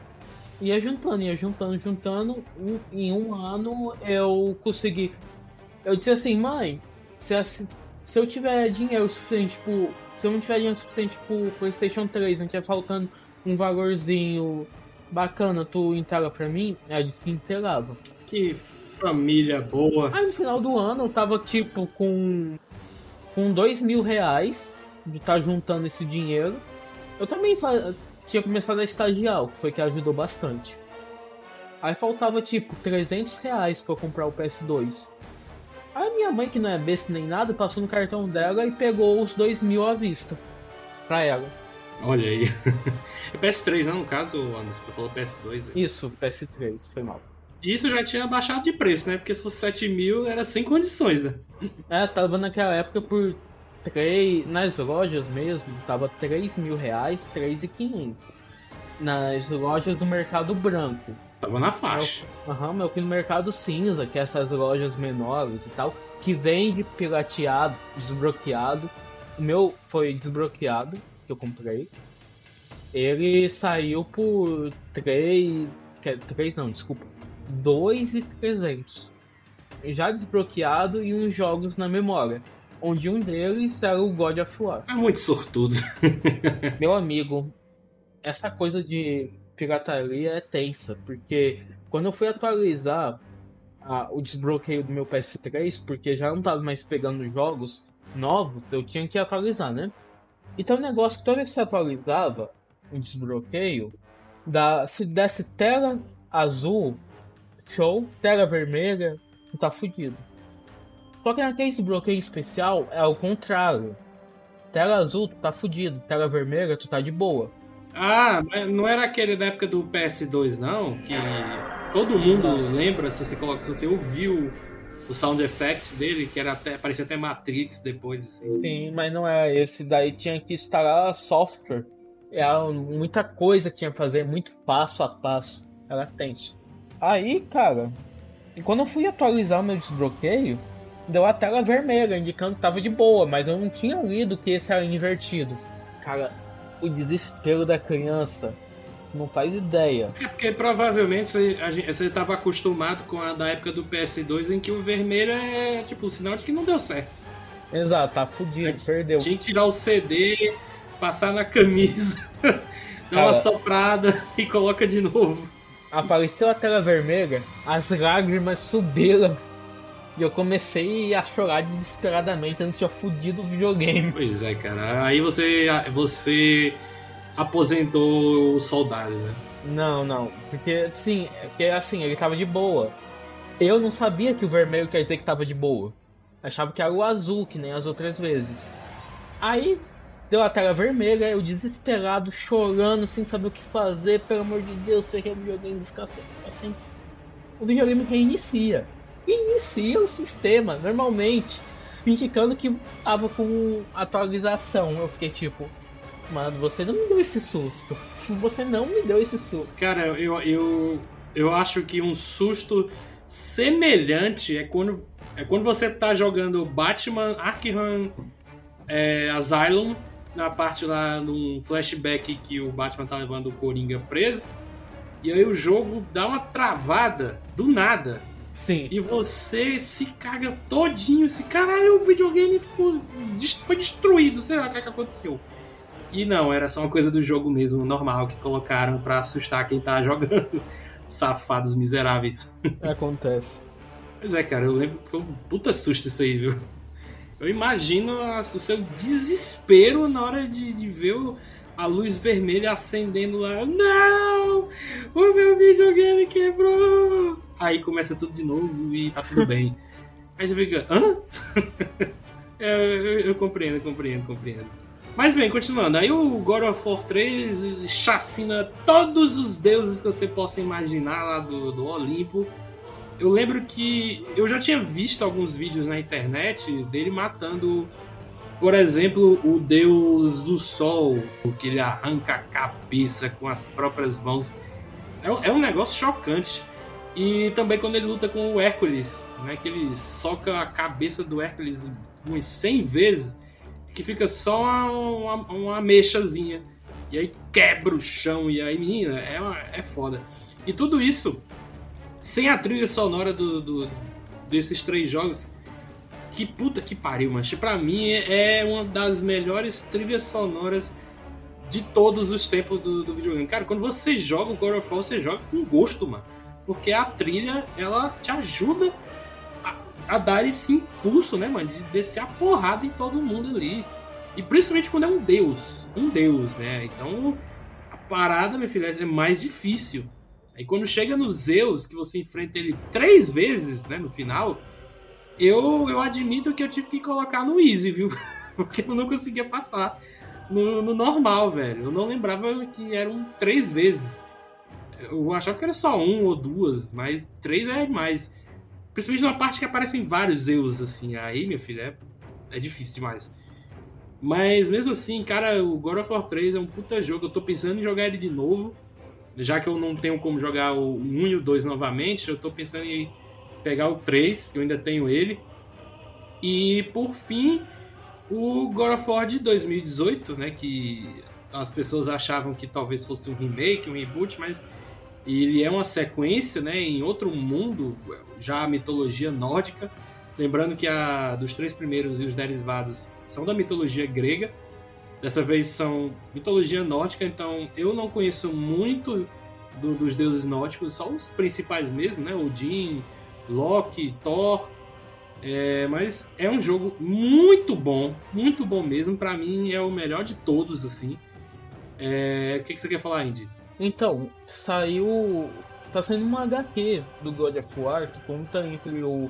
B: Ia juntando, ia juntando, juntando. Um- em um ano eu consegui. Eu disse assim, mãe, se, se eu tiver dinheiro suficiente, tipo. Se eu não tiver dinheiro suficiente pro PlayStation 3, não tiver faltando um valorzinho bacana, tu integra pra mim? Ela disse que integrava.
A: Que família boa.
B: Aí no final do ano eu tava tipo com. com dois mil reais de estar juntando esse dinheiro. Eu também fa- tinha começado a estagiar, o que foi que ajudou bastante. Aí faltava tipo 300 reais pra comprar o PS2. Aí a minha mãe, que não é besta nem nada, passou no cartão dela e pegou os dois mil à vista pra ela.
A: Olha aí. É PS3, né? No caso, Anderson, tu falou PS2. aí.
B: Isso, PS3, foi mal.
A: E isso já tinha baixado de preço, né? Porque se fosse 7 mil era sem condições, né?
B: É, tava naquela época por 3. Nas lojas mesmo, tava 3 mil reais, 3,500. Nas lojas do mercado branco.
A: Tava na faixa.
B: Aham, mas eu fui no mercado cinza, que é essas lojas menores e tal, que vende pirateado, desbloqueado. O meu foi desbloqueado, que eu comprei. Ele saiu por 3. 3 não, desculpa. 2,300. Já desbloqueado e uns jogos na memória. Onde um deles era o God of War.
A: É muito sortudo.
B: Meu amigo, essa coisa de pirataria é tensa, porque quando eu fui atualizar a- o desbloqueio do meu PS3, porque já não tava mais pegando jogos novos, eu tinha que atualizar, né? Então o negócio, que toda vez que você atualizava o desbloqueio, da, se desse tela azul, show, tela vermelha, tá fudido. Só que naquele desbloqueio especial é o contrário. Tela azul, tu tá fudido. Tela vermelha, tu tá de boa.
A: Ah, mas não era aquele da época do PS2, não? Que todo mundo lembra, se você coloca, se você ouviu o sound effect dele, que era até, parecia até Matrix depois, assim.
B: Sim, mas não é esse. Daí tinha que instalar software. Era muita coisa que tinha que fazer, muito passo a passo. Era tenso. Aí, cara, e quando eu fui atualizar o meu desbloqueio, deu a tela vermelha, indicando que tava de boa, mas eu não tinha lido que esse era invertido. Cara, o desespero da criança não faz ideia.
A: É porque provavelmente você, a gente, você tava acostumado com a da época do PS2 em que o vermelho é tipo o sinal de que não deu certo.
B: Exato, tá fudido, perdeu.
A: Tinha que tirar o CD, passar na camisa, dar
B: Cara.
A: uma soprada e coloca de novo.
B: Apareceu a tela vermelha, as lágrimas subiram. E eu comecei a chorar desesperadamente, eu não tinha fudido o videogame.
A: Pois é, cara. Aí você, você aposentou o soldado, né?
B: Não, não. Porque, sim, porque assim, ele tava de boa. Eu não sabia que o vermelho quer dizer que tava de boa. Achava que era o azul, que nem as outras vezes. Aí deu a tela vermelha, eu desesperado, chorando, sem saber o que fazer. Pelo amor de Deus, ferrei o videogame, ficar sem, ficar sem. O videogame reinicia. Inicia o sistema, normalmente, indicando que tava com atualização. Eu fiquei tipo, mano, você não me deu esse susto. Você não me deu esse susto.
A: Cara, eu, eu, eu acho que um susto semelhante é quando, é quando você tá jogando Batman Arkham é, Asylum, na parte lá, num flashback que o Batman tá levando o Coringa preso. E aí o jogo dá uma travada do nada.
B: Sim.
A: E você se caga todinho. Se caralho, o videogame foi, foi destruído. Sei lá o que, é que aconteceu. E não, era só uma coisa do jogo mesmo, normal, que colocaram pra assustar quem tá jogando. Safados miseráveis.
B: Acontece.
A: Pois é, cara, eu lembro que foi um puta susto isso aí, viu? Eu imagino o seu desespero na hora de, de ver o- a luz vermelha acendendo lá. Não! O meu videogame quebrou! Aí começa tudo de novo e tá tudo bem. Aí você fica, hã? É, eu, eu compreendo, compreendo, compreendo. Mas bem, continuando. Aí o God of War 3 chacina todos os deuses que você possa imaginar lá do, do Olimpo. Eu lembro que eu já tinha visto alguns vídeos na internet dele matando, por exemplo, o deus do sol, que ele arranca a cabeça com as próprias mãos. É é um negócio chocante. E também quando ele luta com o Hércules, né, que ele soca a cabeça do Hércules umas 100 vezes, que fica só uma, uma, uma mexazinha. E aí quebra o chão, e aí, menina, é, uma- é foda. E tudo isso sem a trilha sonora do, do- desses três jogos. Que puta que pariu, mas pra mim é uma das melhores trilhas sonoras de todos os tempos do, do videogame. Cara, quando você joga o God of War, você joga com gosto, mano. Porque a trilha, ela te ajuda a, a dar esse impulso, né, mano? De descer a porrada em todo mundo ali. E principalmente quando é um deus. Um deus, né? Então, a parada, meu filho, é mais difícil. Aí quando chega no Zeus, que você enfrenta ele três vezes, né, no final, eu, eu admito que eu tive que colocar no easy, viu? Porque eu não conseguia passar no, no normal, velho. Eu não lembrava que eram três vezes. Eu achava que era só um ou duas, mas três é demais. Principalmente numa parte que aparecem vários Zeus, assim. Aí, meu filho, é, é difícil demais. Mas mesmo assim, cara, o God of War 3 é um puta jogo. Eu tô pensando em jogar ele de novo. Já que eu não tenho como jogar o 1 e o 2 novamente, eu tô pensando em pegar o 3, que eu ainda tenho ele. E por fim, o God of War de 2018, né? Que as pessoas achavam que talvez fosse um remake, um reboot, mas ele é uma sequência, né? Em outro mundo, já a mitologia nórdica. Lembrando que a dos três primeiros e os derivados são da mitologia grega. Dessa vez são mitologia nórdica, então eu não conheço muito do- dos deuses nórdicos, só os principais mesmo, né? Odin, Loki, Thor. É, mas é um jogo muito bom, muito bom mesmo. Pra mim é o melhor de todos, assim. É, O que, que você quer falar, Indy?
B: Então, saiu. Tá saindo uma HQ do God of War que conta entre o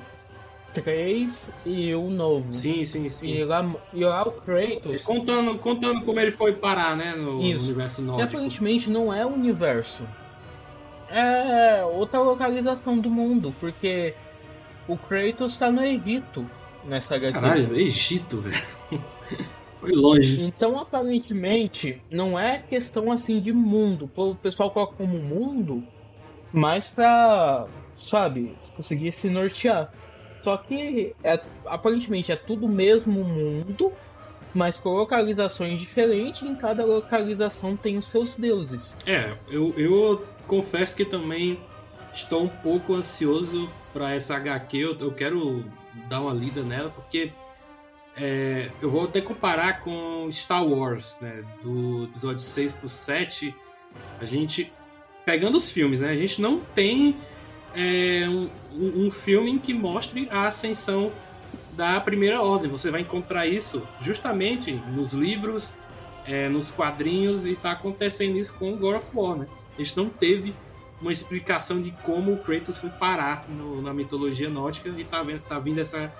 B: 3 e o novo.
A: Sim, sim, sim.
B: E lá, e lá o Kratos.
A: Contando, contando como ele foi parar, né? No
B: Isso.
A: universo
B: E
A: nórdico.
B: aparentemente não é o universo. é outra localização do mundo, porque o Kratos tá no Egito nessa HQ.
A: Caralho, Egito, velho. Foi longe.
B: Então, aparentemente, não é questão assim de mundo. O pessoal coloca como mundo, mas pra, sabe, conseguir se nortear. Só que é, aparentemente é tudo o mesmo mundo, mas com localizações diferentes. E em cada localização tem os seus deuses.
A: É, eu, eu confesso que também estou um pouco ansioso para essa HQ. Eu, eu, quero dar uma lida nela, porque é, eu vou até comparar com Star Wars, né? Do episódio 6 pro 7. A gente. Pegando os filmes, né? A gente não tem é, um, um filme que mostre a ascensão da Primeira Ordem. Você vai encontrar isso justamente nos livros, é, nos quadrinhos, e tá acontecendo isso com o God of War, né? A gente não teve uma explicação de como o Kratos foi parar no, na mitologia nórdica e tá, tá vindo essa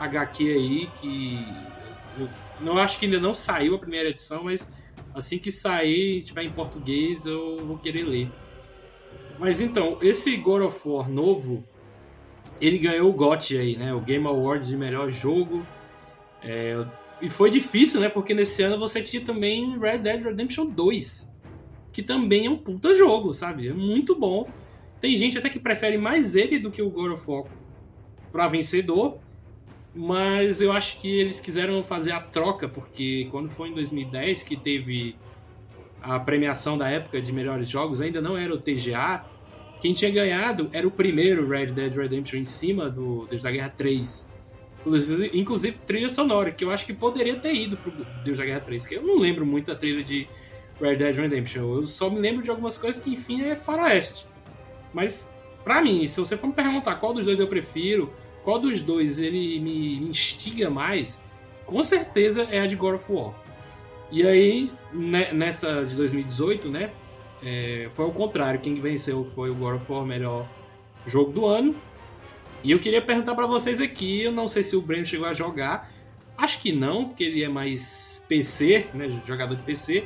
A: HQ aí que eu não acho que ainda não saiu a primeira edição, mas assim que sair tiver em português eu vou querer ler. Mas então, esse God of War novo, ele ganhou o GOT aí, né? O Game Awards de melhor jogo. É, e foi difícil, né? Porque nesse ano você tinha também Red Dead Redemption 2 que também é um puta jogo, sabe? É muito bom. Tem gente até que prefere mais ele do que o God of War pra vencedor, mas eu acho que eles quiseram fazer a troca, porque quando foi em 2010 que teve a premiação da época de melhores jogos, ainda não era o TGA. Quem tinha ganhado era o primeiro Red Dead Redemption em cima do Deus da Guerra 3. Inclusive, trilha sonora, que eu acho que poderia ter ido pro Deus da Guerra 3, que eu não lembro muito da trilha de Red Dead Redemption. Eu só me lembro de algumas coisas que, enfim, é faroeste. Mas, pra mim, se você for me perguntar qual dos dois eu prefiro, qual dos dois ele me instiga mais, com certeza é a de God of War. E aí, né, nessa de 2018, né, é, foi o contrário. Quem venceu foi o God of War, melhor jogo do ano. E eu queria perguntar para vocês aqui, eu não sei se o Breno chegou a jogar, acho que não, porque ele é mais PC, né, jogador de PC.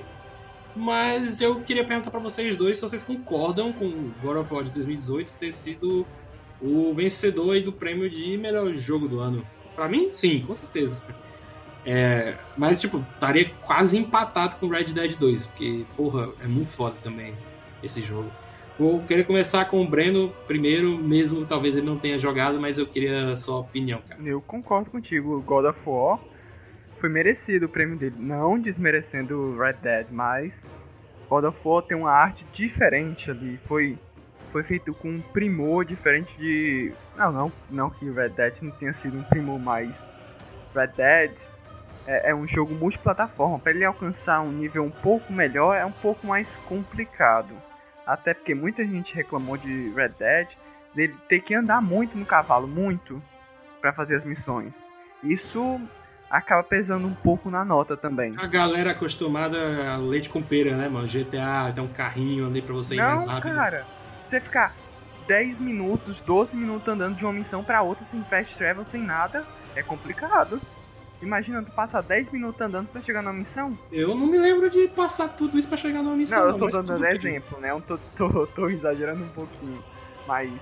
A: Mas eu queria perguntar para vocês dois se vocês concordam com God of War de 2018 ter sido o vencedor do prêmio de melhor jogo do ano. Para mim, sim, com certeza. É, mas, tipo, estaria quase empatado com Red Dead 2, porque, porra, é muito foda também esse jogo. Vou querer começar com o Breno primeiro, mesmo talvez ele não tenha jogado, mas eu queria a sua opinião, cara.
C: Eu concordo contigo. God of War foi merecido o prêmio dele. Não desmerecendo Red Dead, mas God of War tem uma arte diferente ali. Foi, foi feito com um primor diferente de. Não, não, não que Red Dead não tenha sido um primor, mas Red Dead é, é um jogo multiplataforma. Para ele alcançar um nível um pouco melhor é um pouco mais complicado. Até porque muita gente reclamou de Red Dead dele ter que andar muito no cavalo, muito, para fazer as missões. Isso acaba pesando um pouco na nota também.
A: A galera acostumada a leite com pera, né, mano? GTA, dá um carrinho ali pra você ir
C: Não,
A: mais rápido.
C: cara. Você ficar 10 minutos, 12 minutos andando de uma missão pra outra sem fast travel, sem nada, é complicado. Imagina tu passar 10 minutos andando pra chegar numa missão?
A: Eu não me lembro de passar tudo isso pra chegar numa missão.
C: Não, eu tô
A: mas
C: dando
A: tudo
C: exemplo, né? Eu tô, tô, tô exagerando um pouquinho. Mas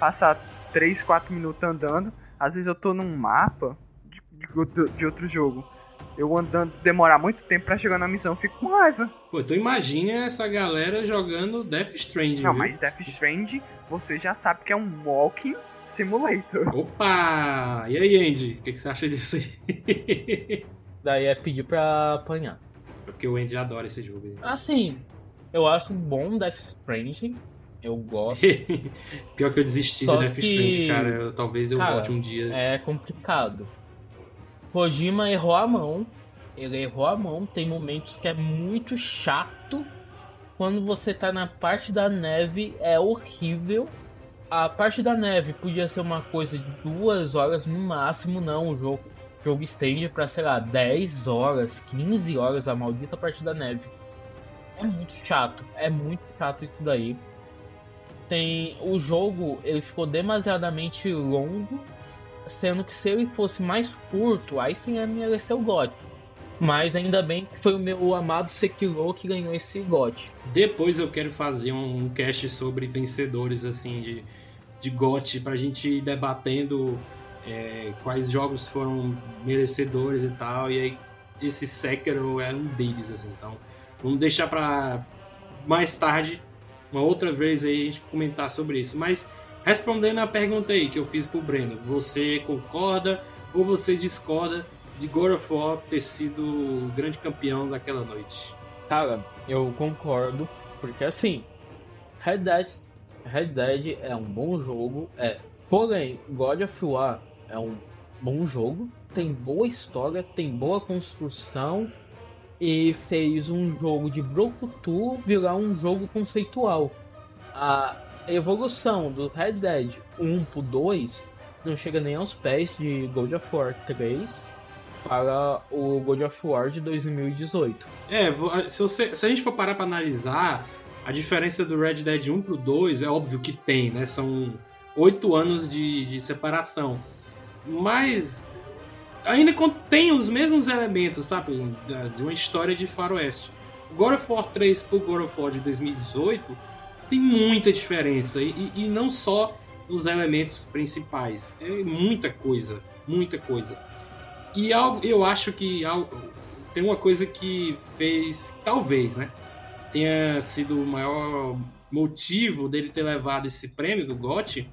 C: passar 3, 4 minutos andando, às vezes eu tô num mapa de, de, de outro jogo. Eu andando, demorar muito tempo pra chegar na missão, eu fico com raiva.
A: Pô, então imagina essa galera jogando Death Stranding.
C: Não,
A: viu?
C: mas Death Strand, você já sabe que é um walking simulator.
A: Opa! E aí, Andy? O que, que você acha disso aí?
B: Daí é pedir pra apanhar.
A: Porque o Andy adora esse jogo. aí.
B: Assim, eu acho bom Death Stranding. Eu gosto.
A: Pior que eu desisti
B: Só
A: de Death
B: que-
A: Stranding, cara. Eu- talvez eu
B: Cara,
A: volte um dia.
B: É complicado. Kojima errou a mão. Ele errou a mão. Tem momentos que é muito chato. Quando você tá na parte da neve, é horrível. A parte da neve podia ser uma coisa de duas horas no máximo, não. O jogo, o jogo estende pra, sei lá, 10 horas, 15 horas a maldita parte da neve. É muito chato. É muito chato isso daí. Tem. O jogo ele ficou demasiadamente longo. Sendo que se ele fosse mais curto, aí sim ia merecer o God. Mas ainda bem que foi o meu amado Sekiro que ganhou esse GOT.
A: Depois eu quero fazer um cast sobre vencedores assim de, de GOT pra gente ir debatendo é, quais jogos foram merecedores e tal. E aí esse Sekiro é um deles, assim. Então vamos deixar pra mais tarde, uma outra vez aí a gente comentar sobre isso. Mas respondendo a pergunta aí que eu fiz pro Breno, você concorda ou você discorda de God of War ter sido o grande campeão daquela noite?
B: Cara, eu concordo, porque assim, Red Dead, Red Dead é um bom jogo, é. Porém, God of War é um bom jogo, tem boa história, tem boa construção e fez um jogo de Brokutu virar um jogo conceitual. A evolução do Red Dead 1 pro 2 não chega nem aos pés de God of War 3 para o God of War de 2018.
A: É, se, você, se a gente for parar para analisar, a diferença do Red Dead 1 pro 2 é óbvio que tem, né? São oito anos de, de separação. Mas ainda contém os mesmos elementos, sabe? De uma história de faroeste. God of War 3 pro God of War de 2018 tem muita diferença. E, e não só os elementos principais. É muita coisa. Muita coisa. E eu acho que tem uma coisa que fez, talvez, né? Tenha sido o maior motivo dele ter levado esse prêmio do GOT,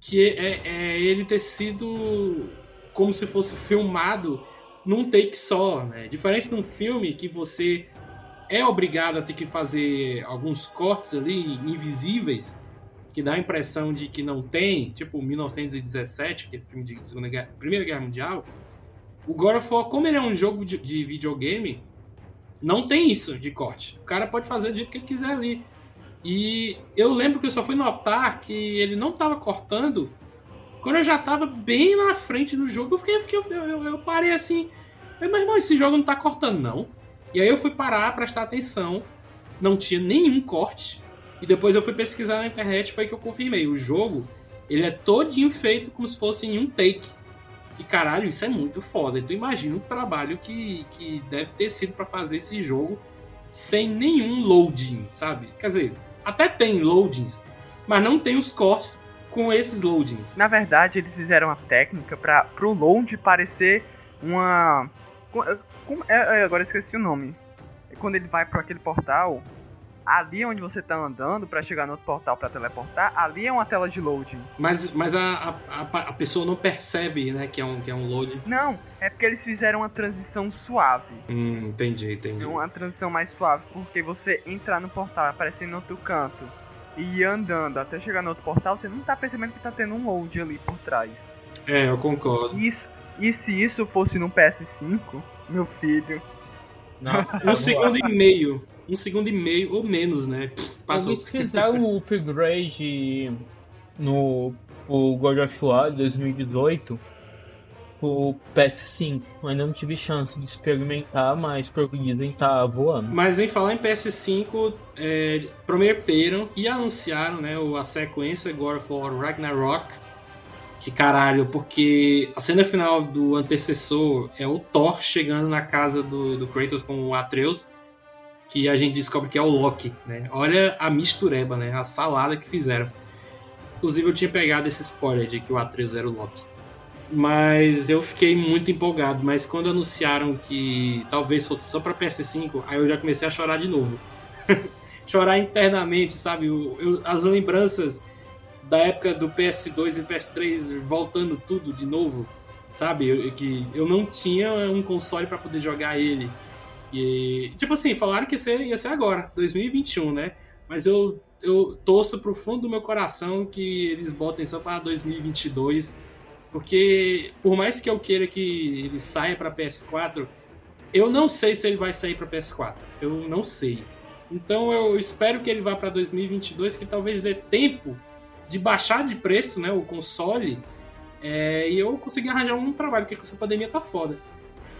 A: que é, é ele ter sido como se fosse filmado num take só, né? Diferente de um filme que você é obrigado a ter que fazer alguns cortes ali invisíveis, que dá a impressão de que não tem, tipo 1917, que é filme de Segunda Guerra, Primeira Guerra Mundial, o God of War, como ele é um jogo de, de videogame, não tem isso de corte. O cara pode fazer do jeito que ele quiser ali. E eu lembro que eu só fui notar que ele não estava cortando quando eu já estava bem na frente do jogo. Eu, fiquei, eu, fiquei, eu, eu parei assim. Meu irmão, esse jogo não está cortando, não. E aí eu fui parar, prestar atenção. Não tinha nenhum corte. E depois eu fui pesquisar na internet foi que eu confirmei. O jogo, ele é todinho feito como se fosse em um take. E caralho, isso é muito foda. Então imagina o trabalho que, que deve ter sido para fazer esse jogo sem nenhum loading, sabe? Quer dizer, até tem loadings, mas não tem os cortes com esses loadings.
C: Na verdade, eles fizeram a técnica para pro load parecer uma. É, é, agora esqueci o nome. Quando ele vai para aquele portal, ali onde você tá andando para chegar no outro portal para teleportar, ali é uma tela de loading.
A: Mas, mas a, a, a, pessoa não percebe, né, que é, um, que é um loading.
C: Não, é porque eles fizeram uma transição suave.
A: Hum, entendi, entendi.
C: Uma transição mais suave, porque você entrar no portal, aparecer no outro canto, e ir andando até chegar no outro portal, você não tá percebendo que tá tendo um load ali por trás.
A: É, eu concordo.
C: Isso, e se isso fosse no PS5, meu filho...
A: Nossa, um segundo e meio um segundo e meio ou menos, né? Pff,
B: passou. Eles fizeram o upgrade no o God of War 2018 o PS5. Ainda não tive chance de experimentar, mas por dizem tá voando.
A: Mas em falar em PS5, é, prometeram e anunciaram né, a sequência God of War Ragnarok. Que caralho, porque a cena final do antecessor é o Thor chegando na casa do, do Kratos com o Atreus que a gente descobre que é o Loki, né? Olha a mistureba, né? A salada que fizeram. Inclusive eu tinha pegado esse spoiler de que o Atreus era o Loki. Mas eu fiquei muito empolgado, mas quando anunciaram que talvez fosse só para PS5, aí eu já comecei a chorar de novo. chorar internamente, sabe? Eu, eu, as lembranças da época do PS2 e PS3 voltando tudo de novo, sabe? Eu, que eu não tinha um console para poder jogar ele. E, tipo assim, falaram que ia ser, ia ser agora, 2021, né? Mas eu, eu torço pro fundo do meu coração que eles botem só para 2022. Porque, por mais que eu queira que ele saia para PS4, eu não sei se ele vai sair para PS4. Eu não sei. Então eu espero que ele vá para 2022, que talvez dê tempo de baixar de preço né, o console é, e eu conseguir arranjar um trabalho, porque essa pandemia tá foda.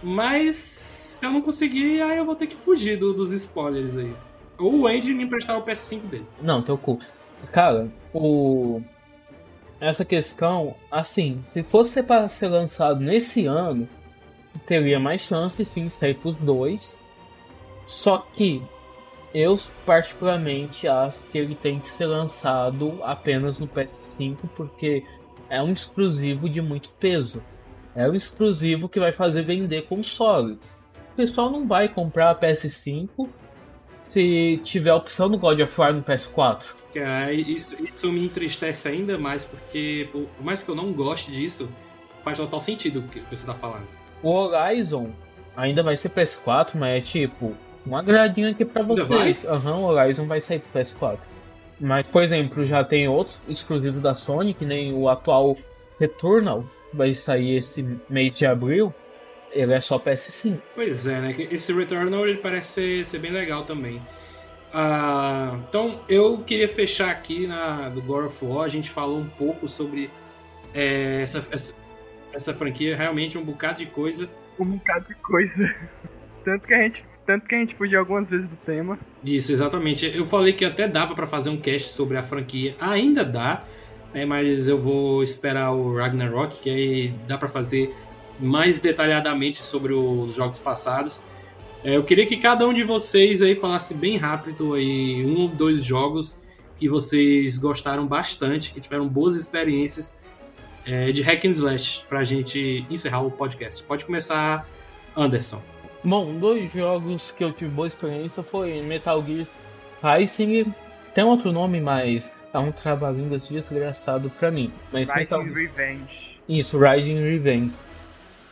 A: Mas se eu não conseguir, aí eu vou ter que fugir do, dos spoilers aí. Ou o Andy me emprestar o PS5 dele.
B: Não, teu cu. Cara, o. Essa questão, assim, se fosse para ser lançado nesse ano, teria mais chance sim de sair pros dois. Só que eu particularmente acho que ele tem que ser lançado apenas no PS5 porque é um exclusivo de muito peso. É um exclusivo que vai fazer vender consoles. O pessoal não vai comprar a PS5 se tiver a opção do God of War no PS4.
A: É, isso, isso me entristece ainda mais, porque por, mais que eu não goste disso, faz total sentido o que, que você tá falando.
B: O Horizon ainda vai ser PS4, mas é tipo, um agradinho aqui pra vocês. Aham, uhum, o Horizon vai sair pro PS4. Mas, por exemplo, já tem outros exclusivos da Sony, que nem o atual Returnal, vai sair esse mês de abril. Ele é só PS5.
A: Pois é, né? Esse Returnal ele parece ser, ser bem legal também. Uh, então, eu queria fechar aqui na, do God of War. A gente falou um pouco sobre é, essa, essa, essa franquia. Realmente um bocado de coisa.
C: Um bocado de coisa. Tanto que a gente tanto que a gente fugiu algumas vezes do tema.
A: Isso, exatamente. Eu falei que até dava para fazer um cast sobre a franquia. Ainda dá, né, mas eu vou esperar o Ragnarok, que aí dá para fazer mais detalhadamente sobre os jogos passados. É, eu queria que cada um de vocês aí falasse bem rápido aí um ou dois jogos que vocês gostaram bastante, que tiveram boas experiências é, de hack and slash pra gente encerrar o podcast. Pode começar, Anderson.
B: Bom, dois jogos que eu tive boa experiência foi Metal Gear Rising. Tem outro nome, mas é um trabalhinho desgraçado pra mim. Mas
C: Rising Metal... Revenge.
B: Isso, Rising Revenge.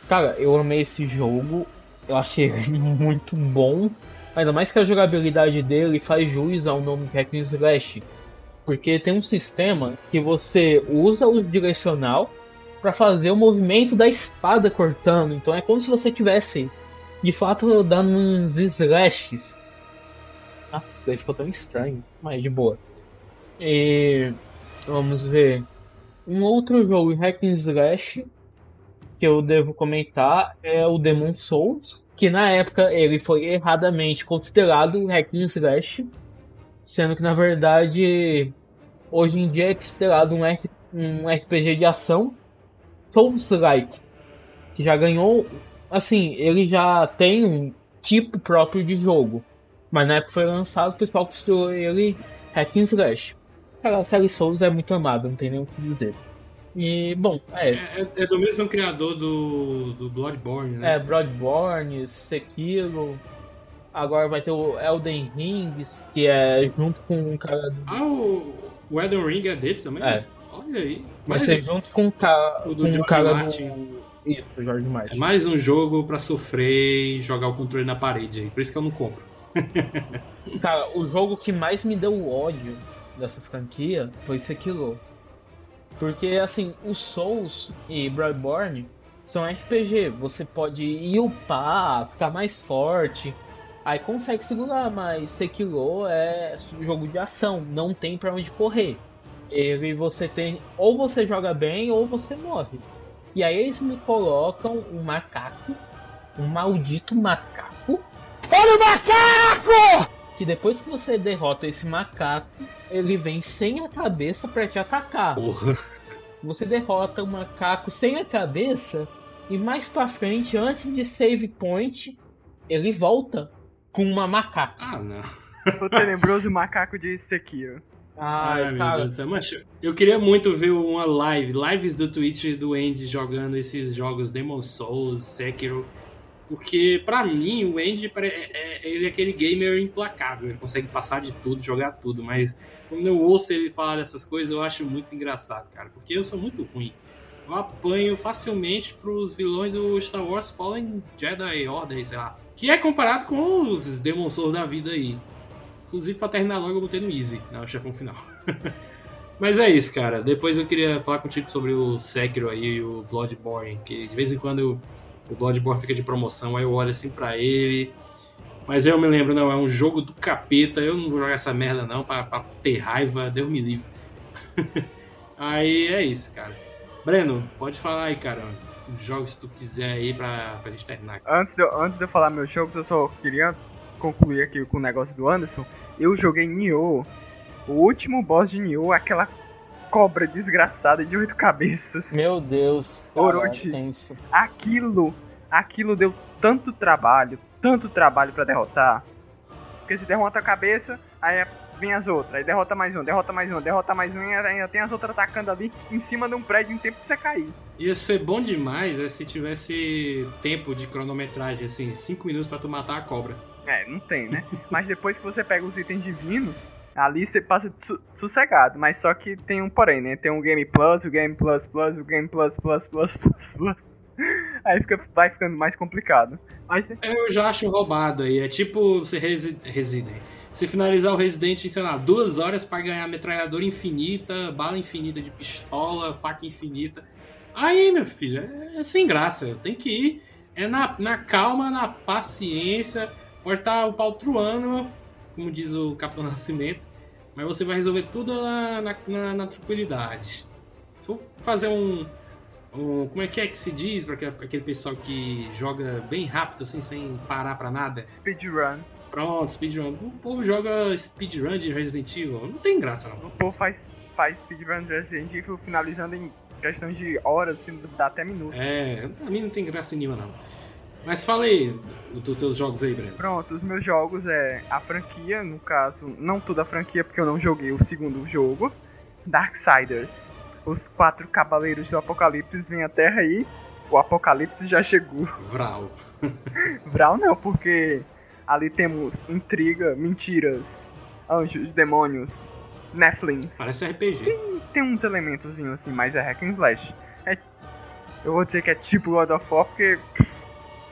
B: Cara, eu amei esse jogo. Eu achei ele muito bom. Ainda mais que a jogabilidade dele faz jus ao nome Hack and Slash. Porque tem um sistema que você usa o direcional para fazer o movimento da espada cortando. Então é como se você tivesse de fato dando uns slashes. Nossa, isso aí ficou tão estranho, mas de boa. E vamos ver. Um outro jogo hack and slash que eu devo comentar é o Demon Souls, que na época ele foi erradamente considerado hack and slash, sendo que na verdade hoje em dia é considerado um, um RPG de ação Souls-like, que já ganhou assim, ele já tem um tipo próprio de jogo. Mas na época foi lançado, o pessoal considerou ele hack and slash. Cara, a série Souls é muito amada, não tem nem o que dizer. E, bom, é.
A: É, é do mesmo criador do, do Bloodborne, né?
B: É, Bloodborne, Sekiro. Agora vai ter o Elden Ring, que é junto com um cara. Do...
A: Ah, o, o Elden Ring é dele também?
B: É.
A: Olha aí.
B: Vai ser junto com, ca...
A: o do
B: com
A: um
B: cara
A: Martin.
B: do. Isso, Jorge Martin.
A: É mais um jogo pra sofrer e jogar o controle na parede aí. Por isso que eu não compro.
B: Cara, o jogo que mais me deu ódio dessa franquia foi Sekiro. Porque, assim, os Souls e Bloodborne são RPG. Você pode ir upar, ficar mais forte. Aí consegue segurar, mas Sekiro é jogo de ação. Não tem pra onde correr. Ele você tem. Ou você joga bem ou você morre. E aí eles me colocam um macaco, um maldito macaco.
D: Olha o macaco!
B: Que depois que você derrota esse macaco, ele vem sem a cabeça para te atacar.
A: Porra.
B: Você derrota o macaco sem a cabeça e mais para frente, antes de save point, ele volta com uma macaca.
A: Ah, não.
C: O tenebroso macaco de Sekiro.
B: Ai,
A: Ai, meu. Deus do céu. Mas eu queria muito ver uma live, lives do Twitch do Andy jogando esses jogos Demon Souls, Sekiro. Porque pra mim o Andy é, é- ele é aquele gamer implacável, ele consegue passar de tudo, jogar tudo, mas quando eu ouço ele falar dessas coisas eu acho muito engraçado, cara, porque eu sou muito ruim. Eu apanho facilmente pros vilões do Star Wars Fallen Jedi Order, sei lá. Que é comparado com os Demon Souls da vida aí. Inclusive, pra terminar logo, eu botei no Easy, o chefão final. Mas é isso, cara. Depois eu queria falar contigo sobre o Sekiro aí e o Bloodborne, que de vez em quando o Bloodborne fica de promoção, aí eu olho assim pra ele. Mas eu me lembro, não, é um jogo do capeta, eu não vou jogar essa merda não, pra, pra ter raiva, Deus me livre. aí é isso, cara. Breno, pode falar aí, cara, os jogos que tu quiser aí pra, pra gente terminar.
C: Antes de, eu- antes de eu falar meus jogos, eu só queria concluir aqui com o negócio do Anderson. Eu joguei Nioh, o último boss de Nioh, aquela cobra desgraçada de oito cabeças.
B: Meu Deus.
C: Orochi.
B: tenso.
C: Aquilo aquilo deu tanto trabalho, tanto trabalho pra derrotar. Porque se derrota a cabeça, aí vem as outras, aí derrota mais um, derrota mais um, derrota mais um, e ainda tem as outras atacando ali em cima de um prédio em tempo que você cair.
A: Ia ser bom demais é, se tivesse tempo de cronometragem, assim, 5 minutos pra tu matar a cobra.
C: É, não tem, né? Mas depois que você pega os itens divinos, ali você passa su sossegado. Mas só que tem um porém, né? Tem um Game Plus, o Game Plus Plus, o Game Plus Plus Plus Plus Plus. Aí fica, vai ficando mais complicado. Mas...
A: Eu já acho roubado aí. É tipo você resi Resident. Você finalizar o Resident em, sei lá, duas horas para ganhar metralhadora infinita, bala infinita de pistola, faca infinita. Aí, meu filho, é, é sem graça. Tem que ir. É na, na calma, na paciência. Pode estar o pau truando, como diz o Capitão Nascimento. Mas você vai resolver tudo na, na, na, na tranquilidade. Vou fazer um, um, como é que é que se diz para aquele, aquele, pessoal que joga bem rápido, assim, sem parar para nada?
C: Speedrun.
A: Pronto, speedrun. O povo joga speedrun de Resident Evil. Não tem graça, não.
C: O povo faz, faz speedrun de Resident Evil finalizando em questão de horas, assim, dá até minutos.
A: É, pra mim não tem graça nenhuma, não. Mas fala aí dos teus jogos aí, Breno.
C: Pronto, os meus jogos é a franquia, no caso, não toda a franquia, porque eu não joguei o segundo jogo, Darksiders os quatro cavaleiros do Apocalipse vêm à Terra e o Apocalipse já chegou.
A: Vral.
C: Vral não, porque ali temos intriga, mentiras, anjos, demônios, Netflix.
A: Parece RPG.
C: Tem, tem uns elementos assim, mas é hack and slash. É, eu vou dizer que é tipo God of War, porque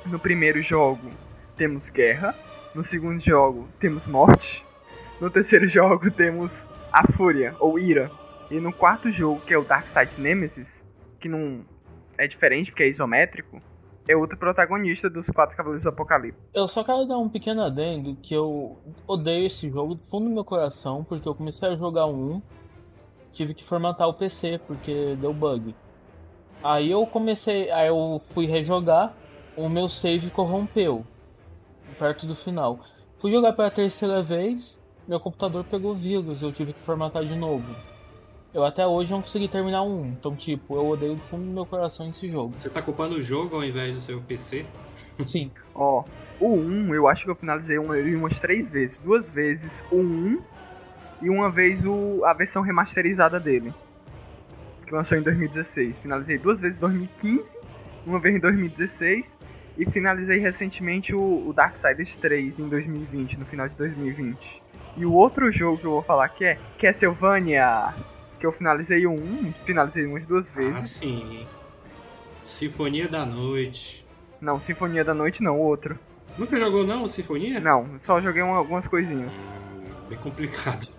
C: no primeiro jogo temos guerra, no segundo jogo temos morte, no terceiro jogo temos a fúria, ou ira, e no quarto jogo, que é o Darkseid Nemesis, que não é diferente porque é isométrico, é outro protagonista dos Quatro Cavaleiros do Apocalipse.
B: Eu só quero dar um pequeno adendo que eu odeio esse jogo do fundo do meu coração, porque eu comecei a jogar um, tive que formatar o PC porque deu bug. Aí eu comecei, aí eu fui rejogar, o meu save corrompeu perto do final. Fui jogar pela terceira vez, meu computador pegou vírus, eu tive que formatar de novo. Eu até hoje não consegui terminar um. Então, tipo, eu odeio do fundo do meu coração esse jogo.
A: Você tá culpando o jogo ao invés do seu PC?
B: Sim.
C: Ó, o 1, eu acho que eu finalizei uma, umas três vezes. Duas vezes o 1 e uma vez o, a versão remasterizada dele. Que lançou em 2016. Finalizei duas vezes em 2015, uma vez em 2016 e finalizei recentemente o, o Darksiders 3 em 2020, no final de 2020. E o outro jogo que eu vou falar aqui é Castlevania que eu finalizei um, finalizei umas duas vezes.
A: Ah, sim. Sinfonia da Noite.
C: Não, Sinfonia da Noite não, outro.
A: Nunca jogou não, Sinfonia?
C: Não, só joguei uma, algumas coisinhas.
A: Hum, bem complicado.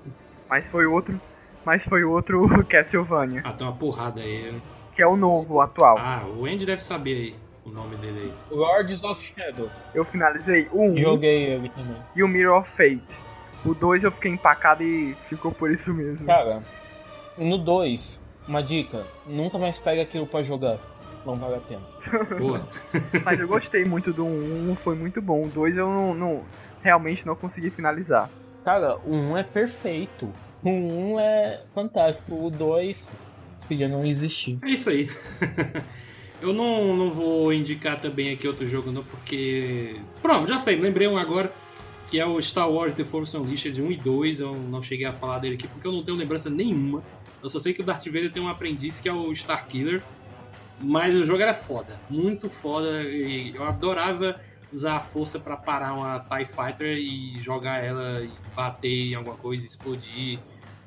C: Mas foi outro, mas foi outro Castlevania.
A: Ah, tem uma porrada aí.
C: Que é o novo, o atual.
A: Ah, o Andy deve saber aí o nome dele aí.
B: Lords of Shadow.
C: Eu finalizei o 1.
B: Joguei ele também.
C: E o Mirror of Fate. O 2 eu fiquei empacado e ficou por isso mesmo.
B: Cara, no 2, uma dica: nunca mais pega aquilo pra jogar. Não vale a pena.
A: Boa.
C: Mas eu gostei muito do 1, um, foi muito bom. O 2 eu não, não, realmente não consegui finalizar.
B: Cara, o 1 um é perfeito. O 1 um é fantástico. O 2 podia não existir.
A: É isso aí. eu não, não vou indicar também aqui outro jogo, não, porque. Pronto, já sei, lembrei um agora que é o Star Wars The Force Unleashed 1 e 2. Eu não cheguei a falar dele aqui porque eu não tenho lembrança nenhuma. Eu só sei que o Darth Vader tem um aprendiz que é o Starkiller. Mas o jogo era foda, muito foda. E eu adorava usar a força para parar uma TIE Fighter e jogar ela e bater em alguma coisa, explodir.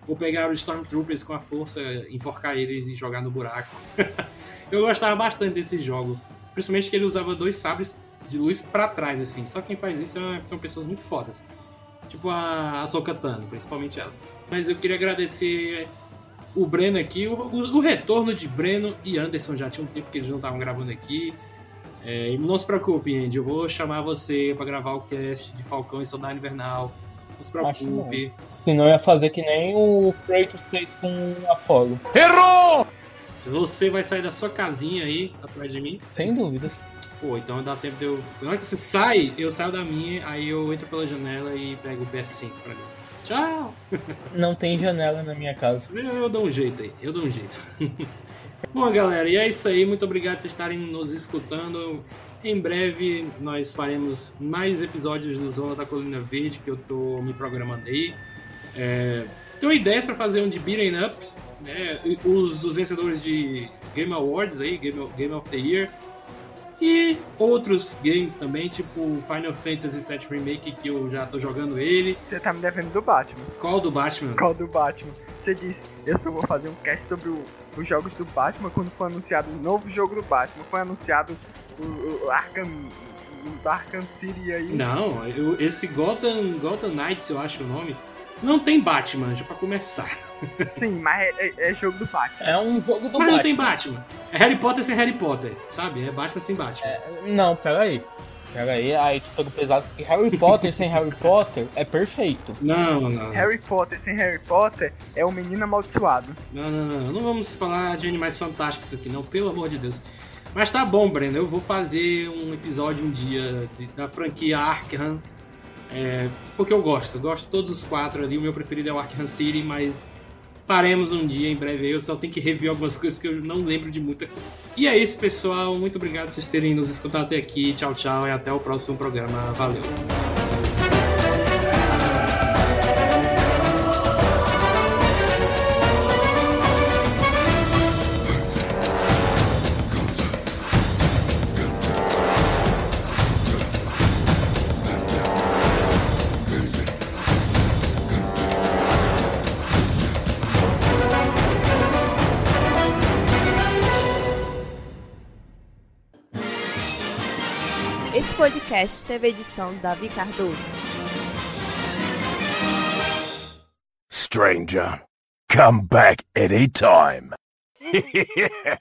A: Ou pegar os Stormtroopers com a força, enforcar eles e jogar no buraco. eu gostava bastante desse jogo. Principalmente que ele usava dois sabres de luz para trás, assim. Só quem faz isso é são pessoas muito fodas. Tipo a, a Sokatano, principalmente ela. Mas eu queria agradecer o Breno aqui, o, o, o, retorno de Breno e Anderson. Já tinha um tempo que eles não estavam gravando aqui. É, e não se preocupe, Andy, eu vou chamar você para gravar o cast de Falcão e Soldado Invernal. Não se preocupe.
B: Senão ia fazer que nem o Kratos fez com o Apollo.
A: Errou! Você vai sair da sua casinha aí, atrás de mim.
B: Sem dúvidas.
A: Pô, então dá tempo de eu. Na hora que você sai, eu saio da minha, aí eu entro pela janela e pego o PS5 pra mim. Tchau!
B: Não tem janela na minha casa.
A: Eu, eu dou um jeito aí, eu dou um jeito. Bom, galera, e é isso aí. Muito obrigado por vocês estarem nos escutando. Em breve nós faremos mais episódios do Zona da Colina Verde que eu tô me programando aí. É, tenho ideias para fazer um de beating up, né? Os dos vencedores de Game Awards aí, Game, Game of the Year. E outros games também, tipo Final Fantasy VII Remake, que eu já tô jogando ele.
C: Você tá me devendo do Batman.
A: Qual do Batman?
C: Qual do Batman? Você disse, eu só vou fazer um cast sobre o, os jogos do Batman quando for anunciado o um novo jogo do Batman. Foi anunciado o, o Arkham, o Arkham City aí.
A: Não, eu, esse Gotham, Gotham Knights, eu acho o nome, não tem Batman, já pra começar.
C: Sim, mas é, é, é, jogo do Batman.
B: É um jogo do
A: mas
B: Batman.
A: Mas não tem Batman. É Harry Potter sem Harry Potter, sabe? É Batman sem Batman.
B: É, não, peraí. Peraí, aí tu pegou pesado porque Harry Potter sem Harry Potter é perfeito.
A: Não, não.
C: Harry Potter sem Harry Potter é um menino amaldiçoado.
A: Não, não, não. Não vamos falar de animais fantásticos aqui, não, pelo amor de Deus. Mas tá bom, Breno. Eu vou fazer um episódio um dia de, da franquia Arkham. É, porque eu gosto. Gosto de todos os quatro ali. O meu preferido é o Arkham City, mas faremos um dia em breve. Eu só tenho que rever algumas coisas porque eu não lembro de muita coisa. E é isso, pessoal. Muito obrigado por vocês terem nos escutado até aqui. Tchau, tchau. E até o próximo programa. Valeu.
E: Podcast teve edição Davi Cardoso.
F: Stranger, come back anytime.